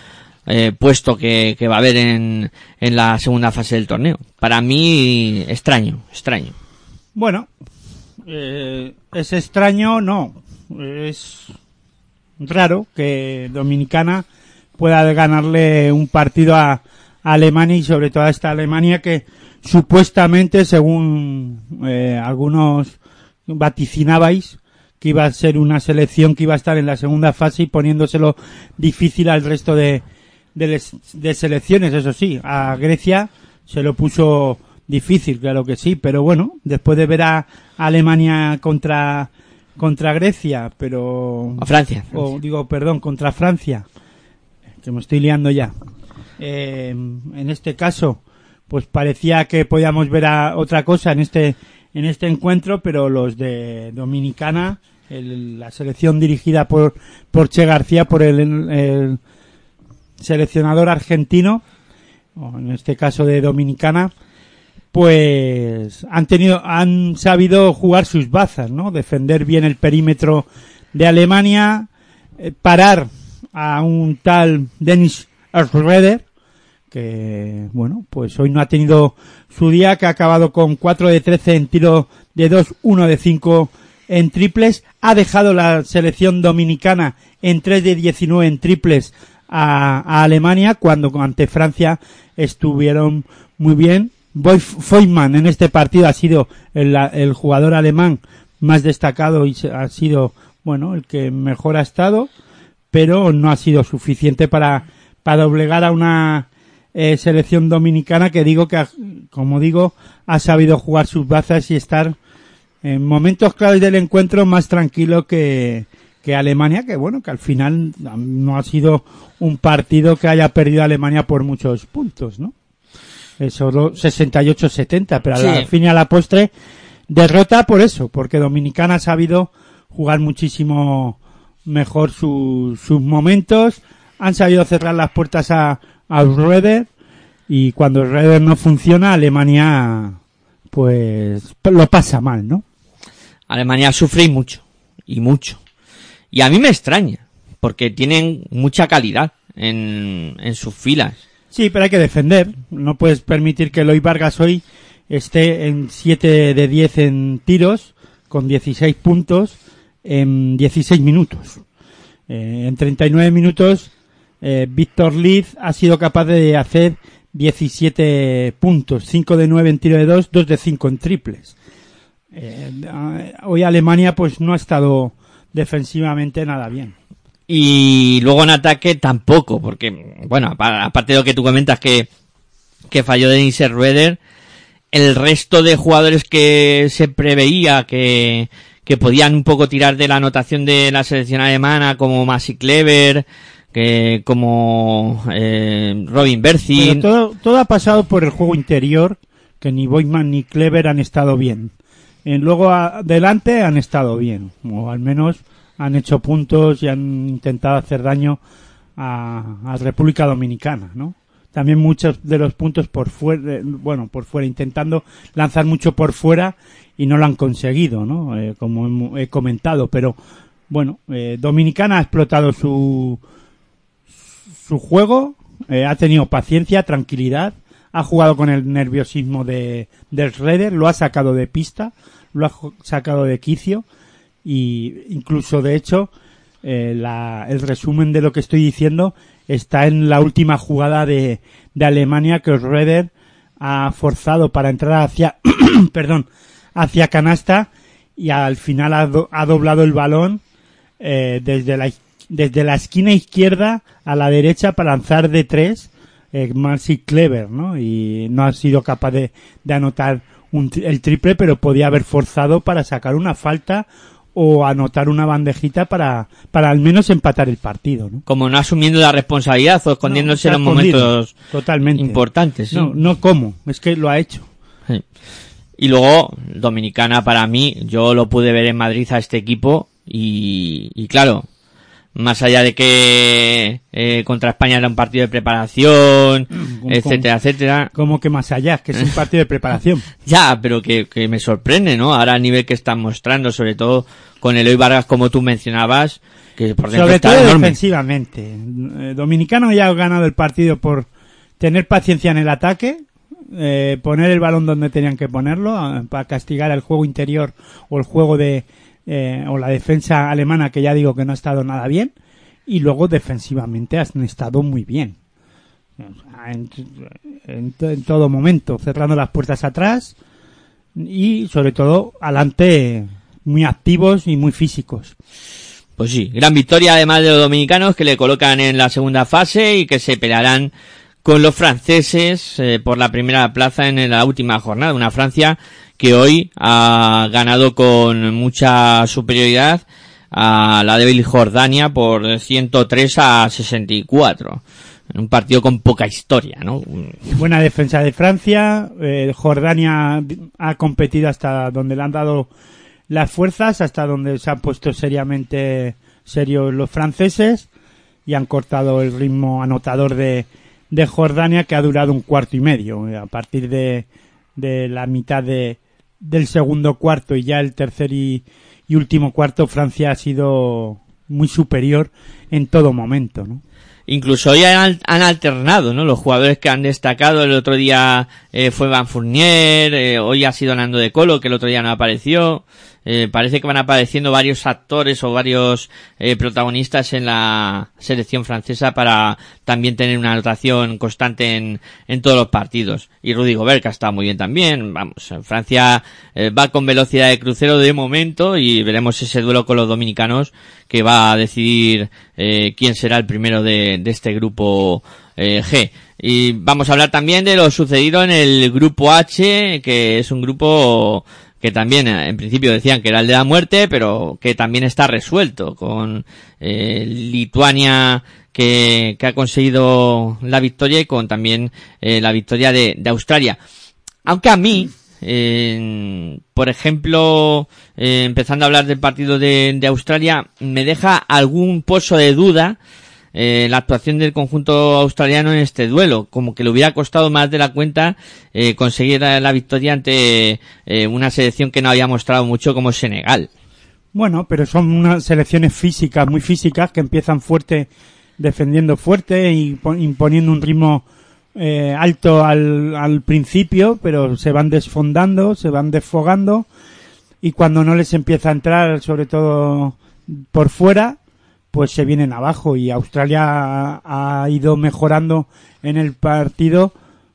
eh, puesto que, que va a haber en, en la segunda fase del torneo. Para mí extraño extraño Bueno, eh, es extraño, no. Es raro que Dominicana pueda ganarle un partido a, Alemania y sobre todo a esta Alemania que supuestamente, según eh, algunos vaticinabais, que iba a ser una selección que iba a estar en la segunda fase y poniéndoselo difícil al resto de, de, de selecciones, eso sí, a Grecia se lo puso difícil, claro que sí, pero bueno, después de ver a Alemania contra contra Grecia, pero a Francia o digo, perdón, contra Francia, que me estoy liando ya. Eh, en este caso, pues parecía que podíamos ver a otra cosa en este en este encuentro, pero los de Dominicana, el- la selección dirigida por por Che García, por el, el seleccionador argentino, o en este caso de Dominicana, pues han tenido, han sabido jugar sus bazas, ¿no? Defender bien el perímetro de Alemania, eh, parar a un tal Dennis Schroeder, que, bueno, pues hoy no ha tenido su día, que ha acabado con 4 de 13 en tiro de 2, 1 de 5 en triples, ha dejado la selección dominicana en 3 de 19 en triples a, a Alemania, cuando ante Francia estuvieron muy bien. Feynman en este partido ha sido el, el jugador alemán más destacado y ha sido, bueno, el que mejor ha estado, pero no ha sido suficiente para, doblegar a una eh, selección dominicana que digo que, ha- como digo, ha sabido jugar sus bazas y estar en momentos claves del encuentro más tranquilo que, que Alemania, que bueno, que al final no ha sido un partido que haya perdido Alemania por muchos puntos, ¿no? Solo 68-70, pero Sí. al fin y a la postre derrota por eso, porque Dominicana ha sabido jugar muchísimo mejor su- sus momentos, han sabido cerrar las puertas a, a Schroeder y cuando Schroeder no funciona, Alemania pues lo pasa mal, ¿no? Alemania sufre y mucho, y mucho. Y a mí me extraña, porque tienen mucha calidad en, en sus filas. Sí, pero hay que defender. No puedes permitir que Eloy Vargas hoy esté en 7 de 10 en tiros, con 16 puntos, en 16 minutos. Eh, en 39 minutos, eh, Víctor Liz ha sido capaz de hacer 17 puntos, 5 de 9 en tiro de 2, 2 de 5 en triples. Eh, hoy Alemania pues no ha estado defensivamente nada bien. Y luego en ataque tampoco, porque, bueno, apa- aparte de lo que tú comentas que, que falló Denis Rueder, el resto de jugadores que se preveía que, que podían un poco tirar de la anotación de la selección alemana, como Masi Kleber, que, como eh, Robin Bercin, todo, todo ha pasado por el juego interior, que ni Boyman ni Clever han estado bien. Eh, luego adelante han estado bien, o al menos han hecho puntos y han intentado hacer daño a, a República Dominicana, ¿no? También muchos de los puntos por fuera, eh, bueno, por fuera, intentando lanzar mucho por fuera y no lo han conseguido, ¿no? Eh, como he comentado, pero bueno, eh, Dominicana ha explotado su, su juego, eh, ha tenido paciencia, tranquilidad, ha jugado con el nerviosismo de, del Redder, lo ha sacado de pista, lo ha sacado de quicio y incluso de hecho eh, la- el resumen de lo que estoy diciendo está en la última jugada de, de Alemania que Redder ha forzado para entrar hacia perdón hacia canasta y al final ha, do- ha doblado el balón eh, desde la desde la esquina izquierda a la derecha para lanzar de tres eh, Marcy Clever, ¿no? Y no ha sido capaz de, de anotar un el triple, pero podía haber forzado para sacar una falta o anotar una bandejita para, para al menos empatar el partido, ¿no? Como no asumiendo la responsabilidad o escondiéndose No, en los momentos totalmente. importantes. ¿sí? No, no cómo, es que lo ha hecho. Sí. Y luego, Dominicana para mí, yo lo pude ver en Madrid a este equipo y, y claro, más allá de que eh, contra España era un partido de preparación, ¿Cómo- etcétera, etcétera, Como que más allá, que es un partido de preparación. ya, pero que, que me sorprende, ¿no? Ahora el nivel que están mostrando, sobre todo con Eloy Vargas, como tú mencionabas, que por Sobre está todo enorme. defensivamente. Eh, Dominicano ya ha ganado el partido por tener paciencia en el ataque, eh, poner el balón donde tenían que ponerlo, a- para castigar el juego interior o el juego de eh, o la defensa alemana que ya digo que no ha estado nada bien y luego defensivamente han estado muy bien. En todo momento, cerrando las puertas atrás y sobre todo adelante muy activos y muy físicos. Pues sí, gran victoria además de los dominicanos que le colocan en la segunda fase y que se pelearán con los franceses eh, por la primera plaza en la última jornada. Una Francia que hoy ha ganado con mucha superioridad a la débil Jordania por 103 a 64. En un partido con poca historia, ¿no? Buena defensa de Francia. eh, Jordania ha competido hasta donde le han dado las fuerzas, hasta donde se han puesto seriamente serios los franceses y han cortado el ritmo anotador de, de Jordania que ha durado un cuarto y medio. A partir de, de la mitad de, del segundo cuarto y ya el tercer y, último cuarto, Francia ha sido muy superior en todo momento, ¿no? Incluso hoy han, han alternado, ¿no? Los jugadores que han destacado. El otro día eh, fue Van Fournier, eh, hoy ha sido Nando de Colo, que el otro día no apareció. Eh, parece que van apareciendo varios actores o varios eh, protagonistas en la selección francesa para también tener una anotación constante en, en todos los partidos. Y Rudy Gobert, que muy bien también. Vamos, Francia eh, va con velocidad de crucero de momento y veremos ese duelo con los dominicanos que va a decidir eh, quién será el primero de, de este grupo eh, G. Y vamos a hablar también de lo sucedido en el grupo H, que es un grupo que también eh, en principio decían que era el de la muerte, pero que también está resuelto con eh, Lituania que, que ha conseguido la victoria y con también eh, la victoria de, de Australia. Aunque a mí, eh, por ejemplo, eh, empezando a hablar del partido de, de Australia, me deja algún pozo de duda eh, la actuación del conjunto australiano en este duelo, como que le hubiera costado más de la cuenta eh, conseguir la, victoria ante eh, una selección que no había mostrado mucho como Senegal. Bueno, pero son unas selecciones físicas, muy físicas, que empiezan fuerte, defendiendo fuerte y po- imponiendo un ritmo eh, alto al, al principio, pero se van desfondando, se van desfogando y cuando no les empieza a entrar, sobre todo por fuera, pues se vienen abajo y Australia ha, ido mejorando en el partido,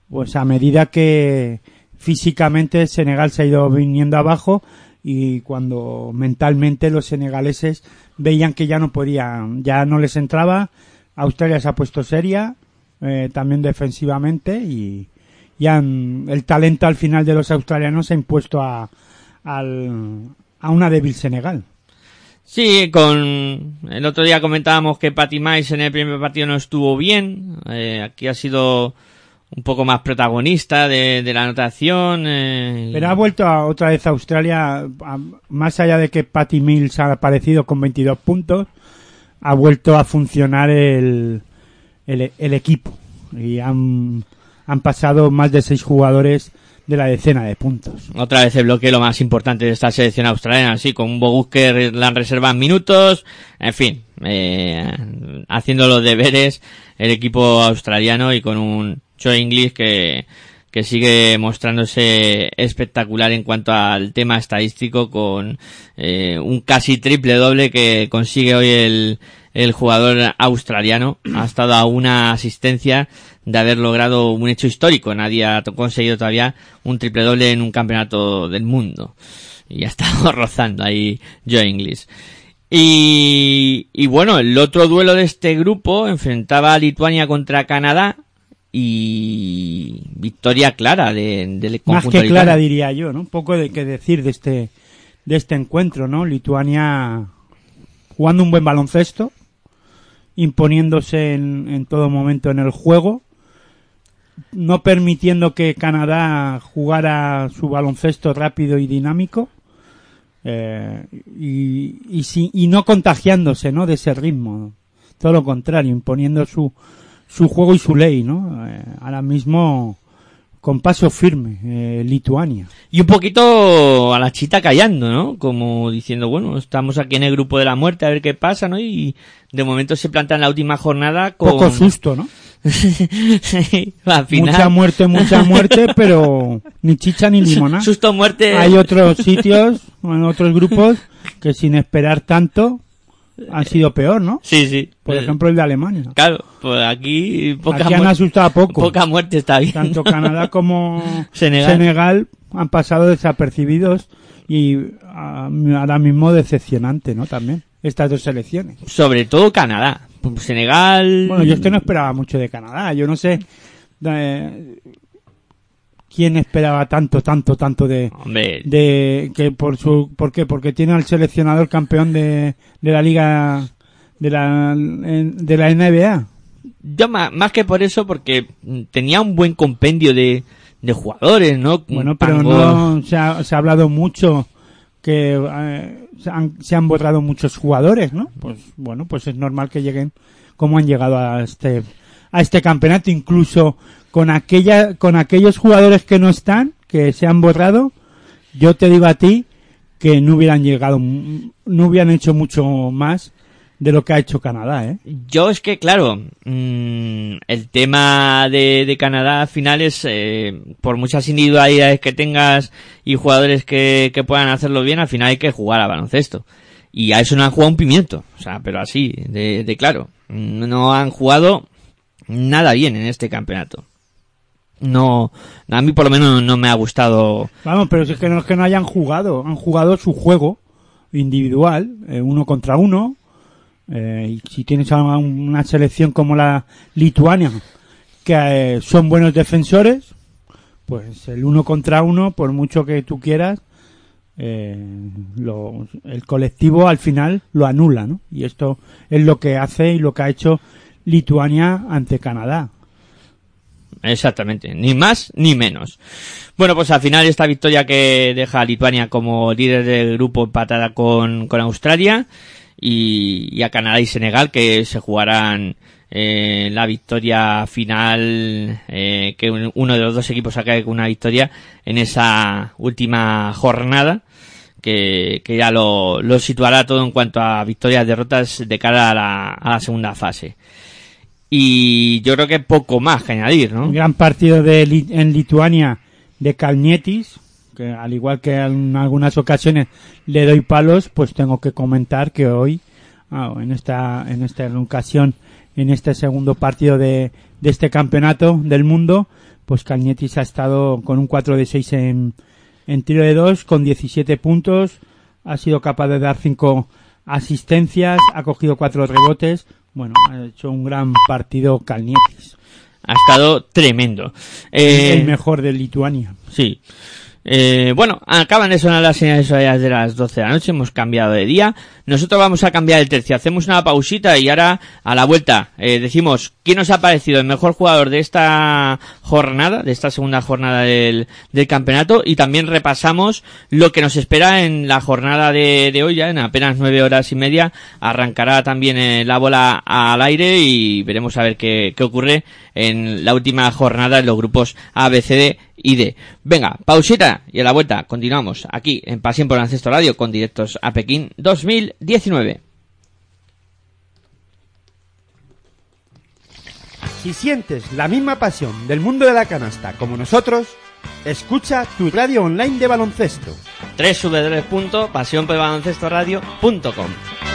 pues a medida que físicamente Senegal se ha ido viniendo abajo y cuando mentalmente los senegaleses veían que ya no podían, ya no les entraba, Australia se ha puesto seria, eh, también defensivamente y, y han- el talento al final de los australianos se ha impuesto a, al- a una débil Senegal. Sí, con el otro día comentábamos que Patty Miles en el primer partido no estuvo bien. Eh, aquí ha sido un poco más protagonista de, la anotación. eh, Pero ha vuelto a, otra vez a Australia, más allá de que Patty Mills ha aparecido con 22 puntos, ha vuelto a funcionar el, el, el equipo. Y han, han pasado más de seis jugadores de la decena de puntos. Otra vez el bloque lo más importante de esta selección australiana, así con un Bogus que la reservan minutos, en fin, eh, haciendo los deberes el equipo australiano y con un Joe Inglis que, que sigue mostrándose espectacular en cuanto al tema estadístico con eh, un casi triple doble que consigue hoy el, el jugador australiano. Ha estado a una asistencia de haber logrado un hecho histórico. Nadie ha conseguido todavía un triple doble en un campeonato del mundo. Y ha estado rozando ahí Joe Inglis. Y, y bueno, el otro duelo de este grupo enfrentaba a Lituania contra Canadá y victoria clara de, del Más conjunto que lituano. clara diría yo, ¿no? Un poco de qué decir de este, de este encuentro, ¿no? Lituania jugando un buen baloncesto, imponiéndose en, en todo momento en el juego, no permitiendo que Canadá jugara su baloncesto rápido y dinámico, eh, y, y, no contagiándose, ¿no? De ese ritmo. Todo lo contrario, imponiendo su, su juego y su ley, ¿no? Eh, ahora mismo con paso firme, eh, Lituania. Y un poquito a la chita callando, ¿no? Como diciendo, bueno, estamos aquí en el grupo de la muerte a ver qué pasa, ¿no? Y de momento se plantea en la última jornada con... Poco susto, ¿no? Sí, al final... Mucha muerte, mucha muerte, pero ni chicha ni limonada. Susto muerte. Hay otros sitios, en otros grupos, que sin esperar tanto han sido peor, ¿no? Sí, sí. Por ejemplo, el de Alemania. Claro, pues aquí poca, Aquí han asustado poco. poca muerte está bien. Tanto Canadá como Senegal. Senegal han pasado desapercibidos y ah, ahora mismo decepcionante, ¿no? También estas dos selecciones. Sobre todo Canadá. Senegal... Bueno, yo es que no esperaba mucho de Canadá. Yo no sé eh, quién esperaba tanto, tanto, tanto de, Hombre, de que por su, ¿por qué? Porque tiene al seleccionador campeón de, de la liga de la de la NBA. yo ma- más que por eso, porque tenía un buen compendio de, de jugadores, ¿no? Bueno, pero no se ha, se ha hablado mucho que eh, se, han, se han borrado muchos jugadores, ¿no? Pues bueno, pues es normal que lleguen como han llegado a este a este campeonato, incluso con aquella con aquellos jugadores que no están, que se han borrado. Yo te digo a ti que no hubieran llegado, no hubieran hecho mucho más de lo que ha hecho Canadá, ¿eh? Yo es que, claro, mm, el tema de, de Canadá al final es, eh, por muchas individualidades que tengas y jugadores que, que puedan hacerlo bien, al final hay que jugar a baloncesto. Y a eso no han jugado un pimiento, o sea, pero así, de, de claro. No han jugado nada bien en este campeonato. No, a mí por lo menos no me ha gustado. Vamos, pero es que no es que no hayan jugado, han jugado su juego individual, eh, uno contra uno. eh, y si tienes una selección como la Lituania, que eh, son buenos defensores, pues el uno contra uno, por mucho que tú quieras, eh, lo- el colectivo al final lo anula, ¿no? Y esto es lo que hace y lo que ha hecho Lituania ante Canadá. Exactamente, ni más ni menos. Bueno, pues al final esta victoria que deja a Lituania como líder del grupo empatada con, con Australia y, a Canadá y Senegal que se jugarán eh, la victoria final, eh, que un- uno de los dos equipos acabe con una victoria en esa última jornada que, que ya lo, lo situará todo en cuanto a victorias derrotas de cara a la, a la segunda fase. Y yo creo que poco más que añadir, ¿no? Un gran partido de en Lituania de Kalnietis, que al igual que en algunas ocasiones le doy palos, pues tengo que comentar que hoy, ah, en esta en esta ocasión, en este segundo partido de, de este campeonato del mundo, pues Kalnietis ha estado con un 4 de 6 en, en tiro de 2, con 17 puntos, ha sido capaz de dar 5 asistencias, ha cogido 4 rebotes, bueno, ha hecho un gran partido Kalnietis. Ha estado tremendo. Eh, el mejor de Lituania. Sí. Eh, bueno, acaban de sonar las señales de las 12 de la noche, hemos cambiado de día. Nosotros vamos a cambiar el tercio, hacemos una pausita y ahora a la vuelta eh, decimos quién nos ha parecido el mejor jugador de esta jornada, de esta segunda jornada del, del campeonato y también repasamos lo que nos espera en la jornada de, de hoy, ya en apenas nueve horas y media. Arrancará también eh, la bola al aire y veremos a ver qué, qué ocurre en la última jornada en los grupos A, B, C, D y D. Venga, pausita y a la vuelta continuamos aquí en Pasión por el Ancesto Radio con directos a Pekín 2019. Si sientes la misma pasión del mundo de la canasta como nosotros, escucha tu radio online de baloncesto. www.pasionpelbaloncestoradio.com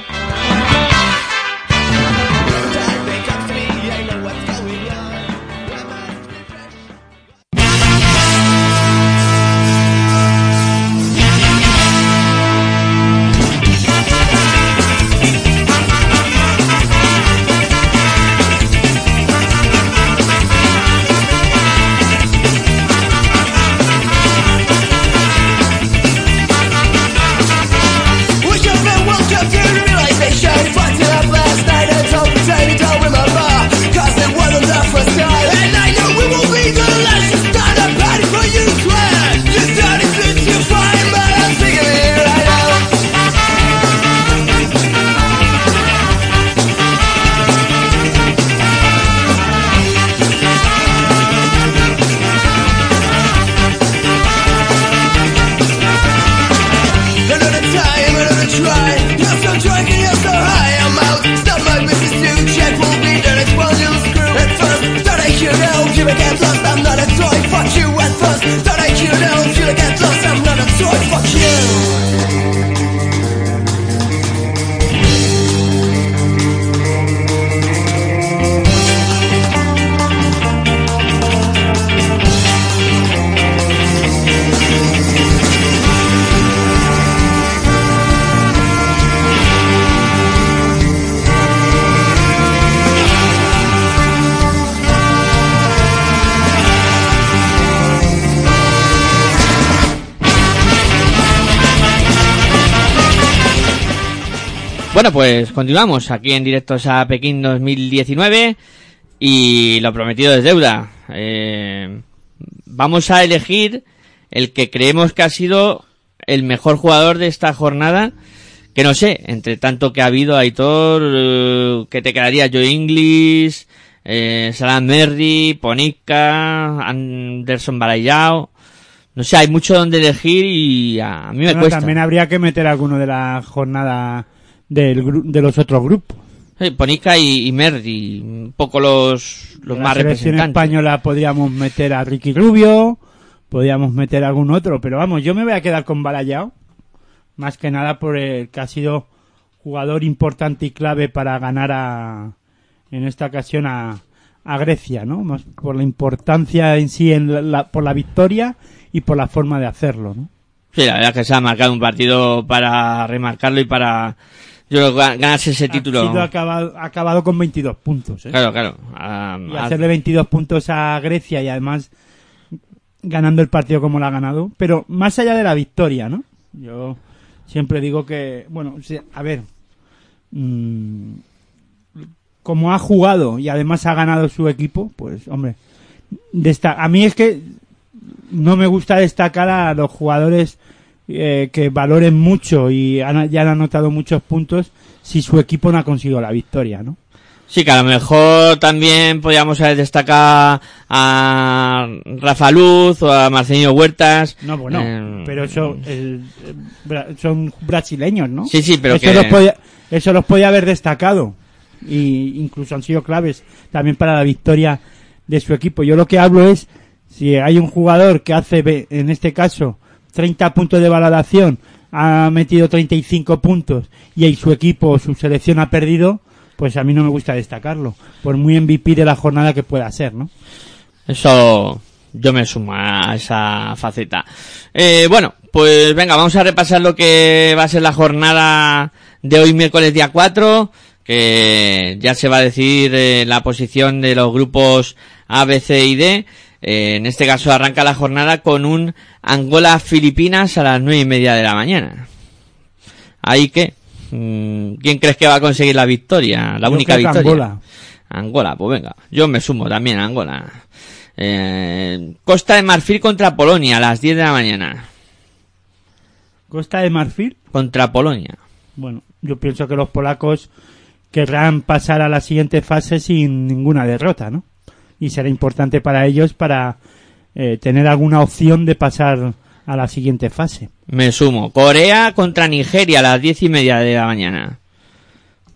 Bueno, pues continuamos aquí en directos a Pekín 2019 y lo prometido es deuda. Eh, vamos a elegir el que creemos que ha sido el mejor jugador de esta jornada. Que no sé, entre tanto que ha habido Aitor, eh, que te quedaría Joe Inglis, eh, Salam Merdi, Ponica, Anderson Balayao. No sé, hay mucho donde elegir y a, a mí me Bueno, cuesta. también habría que meter alguno de la jornada del de los otros grupos. Sí, Ponica y, y Merdi, un poco los, los más representantes. española podríamos meter a Ricky Rubio, podríamos meter a algún otro, pero vamos, yo me voy a quedar con Balayao, más que nada por el que ha sido jugador importante y clave para ganar a, en esta ocasión a, a Grecia, ¿no? Más por la importancia en sí, en la- la- por la victoria y por la forma de hacerlo, ¿no? Sí, la verdad es que se ha marcado un partido para remarcarlo y para yo creo, ga- ganarse ese título. Ha acabado, acabado con 22 puntos, ¿eh? Claro, claro. Ah, y ah, hacerle 22 puntos a Grecia y además ganando el partido como lo ha ganado. Pero más allá de la victoria, ¿no? Yo siempre digo que, bueno, a ver, mm, como ha jugado y además ha ganado su equipo, pues, hombre, a mí es que no me gusta destacar a los jugadores eh, que valoren mucho y han, ya han anotado muchos puntos si su equipo no ha conseguido la victoria, ¿no? Sí, que a lo mejor también podríamos haber destacado a Rafa Luz o a Marcelino Huertas. No, bueno, Eh, pero eso el- son brasileños, ¿no? Sí, sí, pero eso que- los podía, eso los podía haber destacado. Y incluso han sido claves también para la victoria de su equipo. Yo lo que hablo es si hay un jugador que hace, en este caso, 30 puntos de valoración, ha metido 35 puntos y ahí su equipo, su selección ha perdido, pues a mí no me gusta destacarlo, por muy MVP de la jornada que pueda ser, ¿no? Eso yo me sumo a esa faceta. Eh, bueno, pues venga, vamos a repasar lo que va a ser la jornada de hoy miércoles día 4, que ya se va a decidir eh, la posición de los grupos A, B, C y D. Eh, en este caso arranca la jornada con un Angola-Filipinas a las nueve y media de la mañana. Ahí que, mm, ¿quién crees que va a conseguir la victoria? La Yo única creo que victoria. Angola. Angola, pues venga, yo me sumo también a Angola. Eh, Costa de Marfil contra Polonia a las 10 de la mañana. Costa de Marfil, Contra Polonia. bueno, yo pienso que los polacos querrán pasar a la siguiente fase sin ninguna derrota, ¿no? Y será importante para ellos para eh, tener alguna opción de pasar a la siguiente fase. Me sumo. Corea contra Nigeria a las 10 y media de la mañana.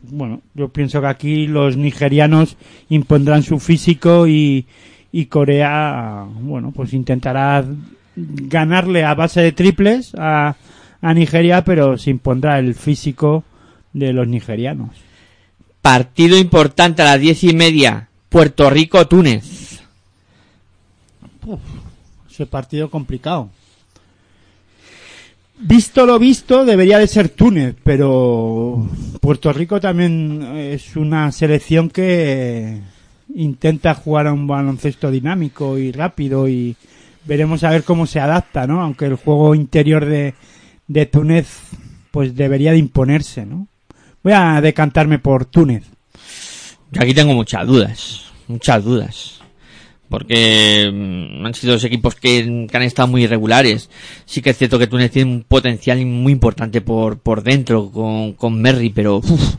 Bueno, yo pienso que aquí los nigerianos impondrán su físico y, y Corea, bueno, pues intentará ganarle a base de triples a, a Nigeria, pero se impondrá el físico de los nigerianos. Partido importante a las 10 y media. Puerto Rico-Túnez. Ese partido complicado. Visto lo visto, debería de ser Túnez, pero Puerto Rico también es una selección que intenta jugar a un baloncesto dinámico y rápido y veremos a ver cómo se adapta, ¿no? Aunque el juego interior de, de Túnez pues debería de imponerse, ¿no? Voy a decantarme por Túnez. Yo aquí tengo muchas dudas. Muchas dudas. Porque mm, han sido los equipos que, han estado muy irregulares. Sí que es cierto que Túnez tiene un potencial muy importante por, por dentro con, con Merry, pero uf,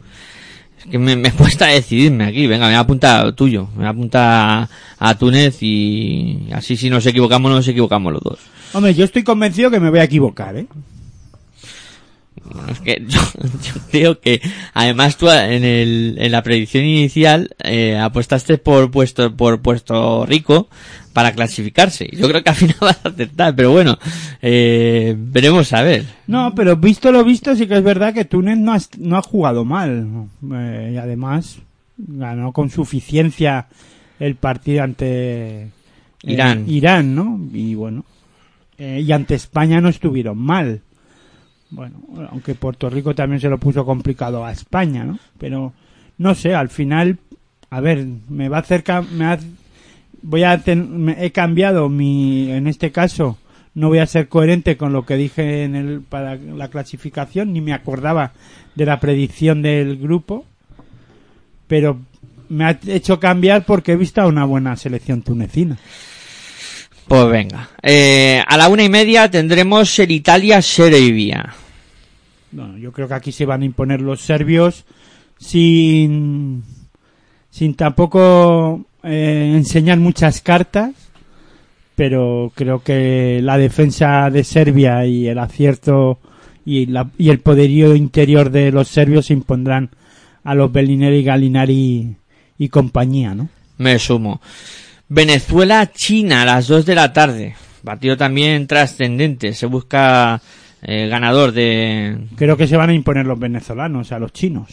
es que me, me cuesta decidirme aquí. Venga, me voy a apuntar a lo tuyo. Me voy a apuntar a, a Túnez y así si nos equivocamos, nos equivocamos los dos. Hombre, yo estoy convencido que me voy a equivocar, ¿eh? Bueno, es que yo, yo creo que además tú en, el, en la predicción inicial eh, apostaste por puesto por Puerto Rico para clasificarse. Yo creo que al final vas a acertar, pero bueno, eh, veremos a ver. No, pero visto lo visto, sí que es verdad que Túnez no ha, no ha jugado mal. Eh, y además ganó con suficiencia el partido ante eh, Irán. Irán, ¿no? Y bueno, eh, y ante España no estuvieron mal. Bueno, aunque Puerto Rico también se lo puso complicado a España, ¿no? Pero no sé, al final, a ver, me va a acercar, me ha- voy a ten- me- he cambiado mi, en este caso, no voy a ser coherente con lo que dije en el, para la clasificación, ni me acordaba de la predicción del grupo, pero me ha hecho cambiar porque he visto a una buena selección tunecina. Pues venga. Eh, a la una y media tendremos el Italia-Serbia. Bueno, yo creo que aquí se van a imponer los serbios sin, sin tampoco eh, enseñar muchas cartas, pero creo que la defensa de Serbia y el acierto y, la, y el poderío interior de los serbios se impondrán a los Bellinelli, Galinari y compañía, ¿no? Me sumo. Venezuela-China a las 2 de la tarde. Partido también trascendente. Se busca eh, ganador de... Creo que se van a imponer los venezolanos a los chinos.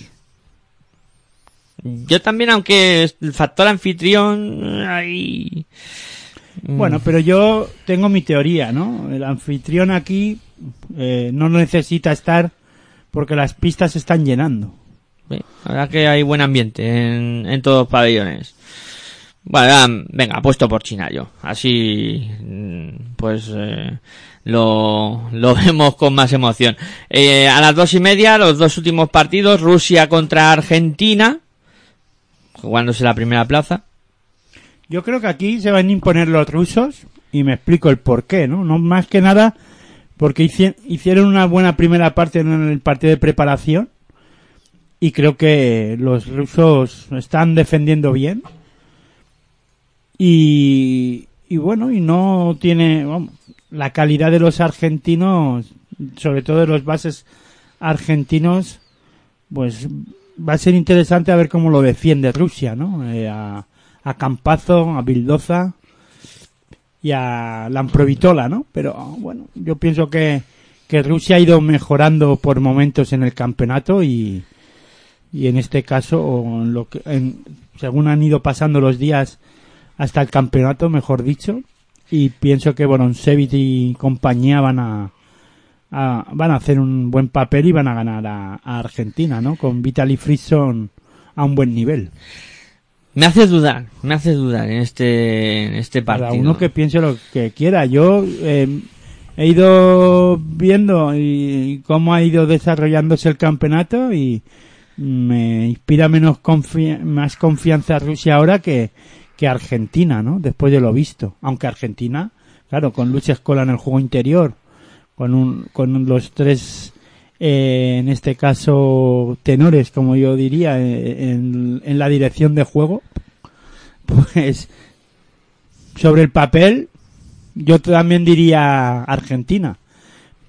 Yo también, aunque el factor anfitrión... Ahí... Mm. Bueno, pero yo tengo mi teoría, ¿no? El anfitrión aquí eh, no necesita estar porque las pistas se están llenando. Sí, la verdad que hay buen ambiente en, en todos los pabellones. Bueno, venga, apuesto por China yo. Así, mm, pues, eh, lo, lo vemos con más emoción. Eh, a las dos y media, los dos últimos partidos, Rusia contra Argentina, jugándose la primera plaza. Yo creo que aquí se van a imponer los rusos y me explico el por qué, ¿no? No más que nada porque hici- hicieron una buena primera parte en el partido de preparación y creo que los rusos están defendiendo bien y, y bueno, y no tiene la calidad de los argentinos, sobre todo de los bases argentinos, pues va a ser interesante a ver cómo lo defiende Rusia, ¿no? Eh, a, a Campazo, a Bildoza y a Lamprovitola, ¿no? Pero bueno, yo pienso que, que Rusia ha ido mejorando por momentos en el campeonato y, y en este caso, lo que, en- según han ido pasando los días hasta el campeonato, mejor dicho, y pienso que Boronsevich y compañía van a, a- van a hacer un buen papel y van a ganar a, a Argentina, ¿no? Con Vitaly Frisson a un buen nivel. Me hace dudar, me hace dudar en este, en este partido. Cada uno que piense lo que quiera. Yo eh, he ido viendo y cómo ha ido desarrollándose el campeonato y me inspira menos confi- más confianza Rusia ahora que, Argentina, ¿no? Después de lo visto. Aunque Argentina, claro, con Lucha Escola en el juego interior, con un, con los tres, eh, en este caso, tenores, como yo diría, eh, en, en la dirección de juego, pues sobre el papel, yo también diría Argentina,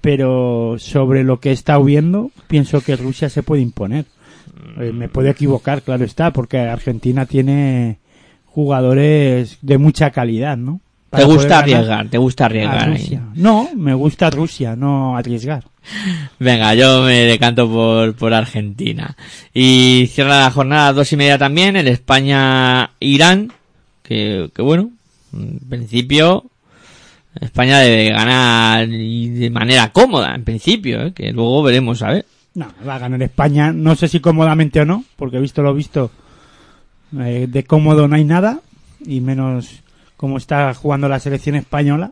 pero sobre lo que he estado viendo, pienso que Rusia se puede imponer. Eh, me puedo equivocar, claro está, porque Argentina tiene jugadores de mucha calidad, ¿no? Te Para gusta arriesgar, te gusta arriesgar. ahí. Rusia. No, me gusta Rusia, no arriesgar. Venga, yo me decanto por, por Argentina. Y cierra la jornada a dos y media también, el España-Irán, que, que bueno, en principio, España debe ganar de manera cómoda, en principio, ¿eh? que luego veremos, a ver. No, va a ganar España, no sé si cómodamente o no, porque he visto lo visto, eh, de cómodo no hay nada, y menos como está jugando la selección española,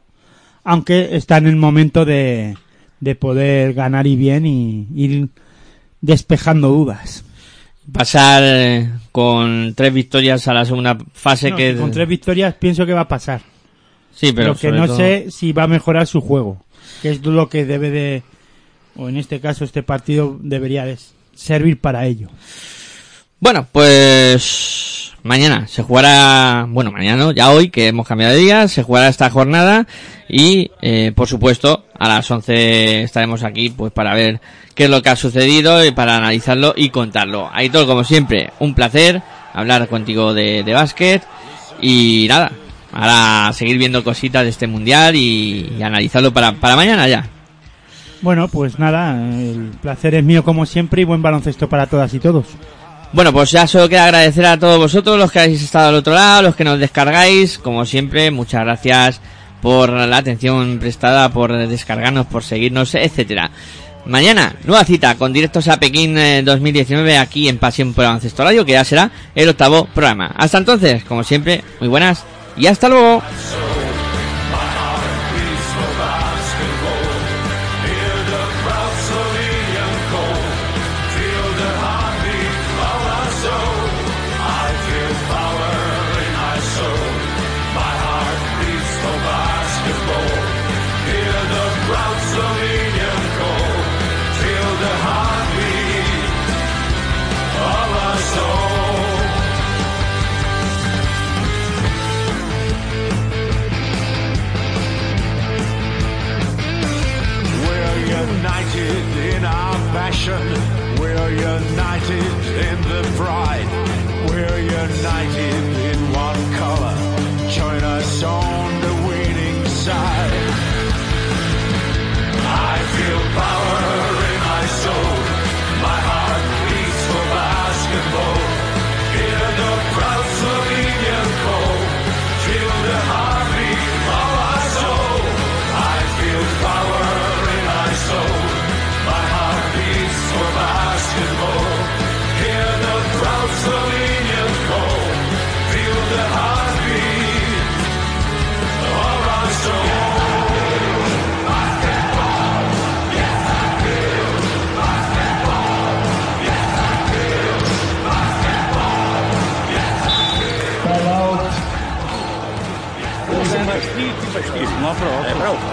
aunque está en el momento de, de poder ganar y bien y ir despejando dudas. Pasar eh, con tres victorias a la segunda fase No, que... Con tres victorias pienso que va a pasar, Sí, pero pero que no todo- sé si va a mejorar su juego, que es lo que debe de, o en este caso este partido debería de servir para ello. Bueno, pues mañana se jugará, bueno, mañana ya hoy que hemos cambiado de día, se jugará esta jornada y, eh, por supuesto, a las 11 estaremos aquí pues para ver qué es lo que ha sucedido y para analizarlo y contarlo. Aitor, como siempre, un placer hablar contigo de, de básquet y nada, ahora seguir viendo cositas de este mundial y, y analizarlo para, para mañana ya. Bueno, pues nada, el placer es mío como siempre y buen baloncesto para todas y todos. Bueno, pues ya solo queda agradecer a todos vosotros los que habéis estado al otro lado, los que nos descargáis, como siempre, muchas gracias por la atención prestada, por descargarnos, por seguirnos, etcétera. Mañana, nueva cita con directos a Pekín eh, 2019 aquí en Pasión por Baloncesto Radio, que ya será el octavo programa. Hasta entonces, como siempre, muy buenas y hasta luego. faktisk uten å ha forhånd.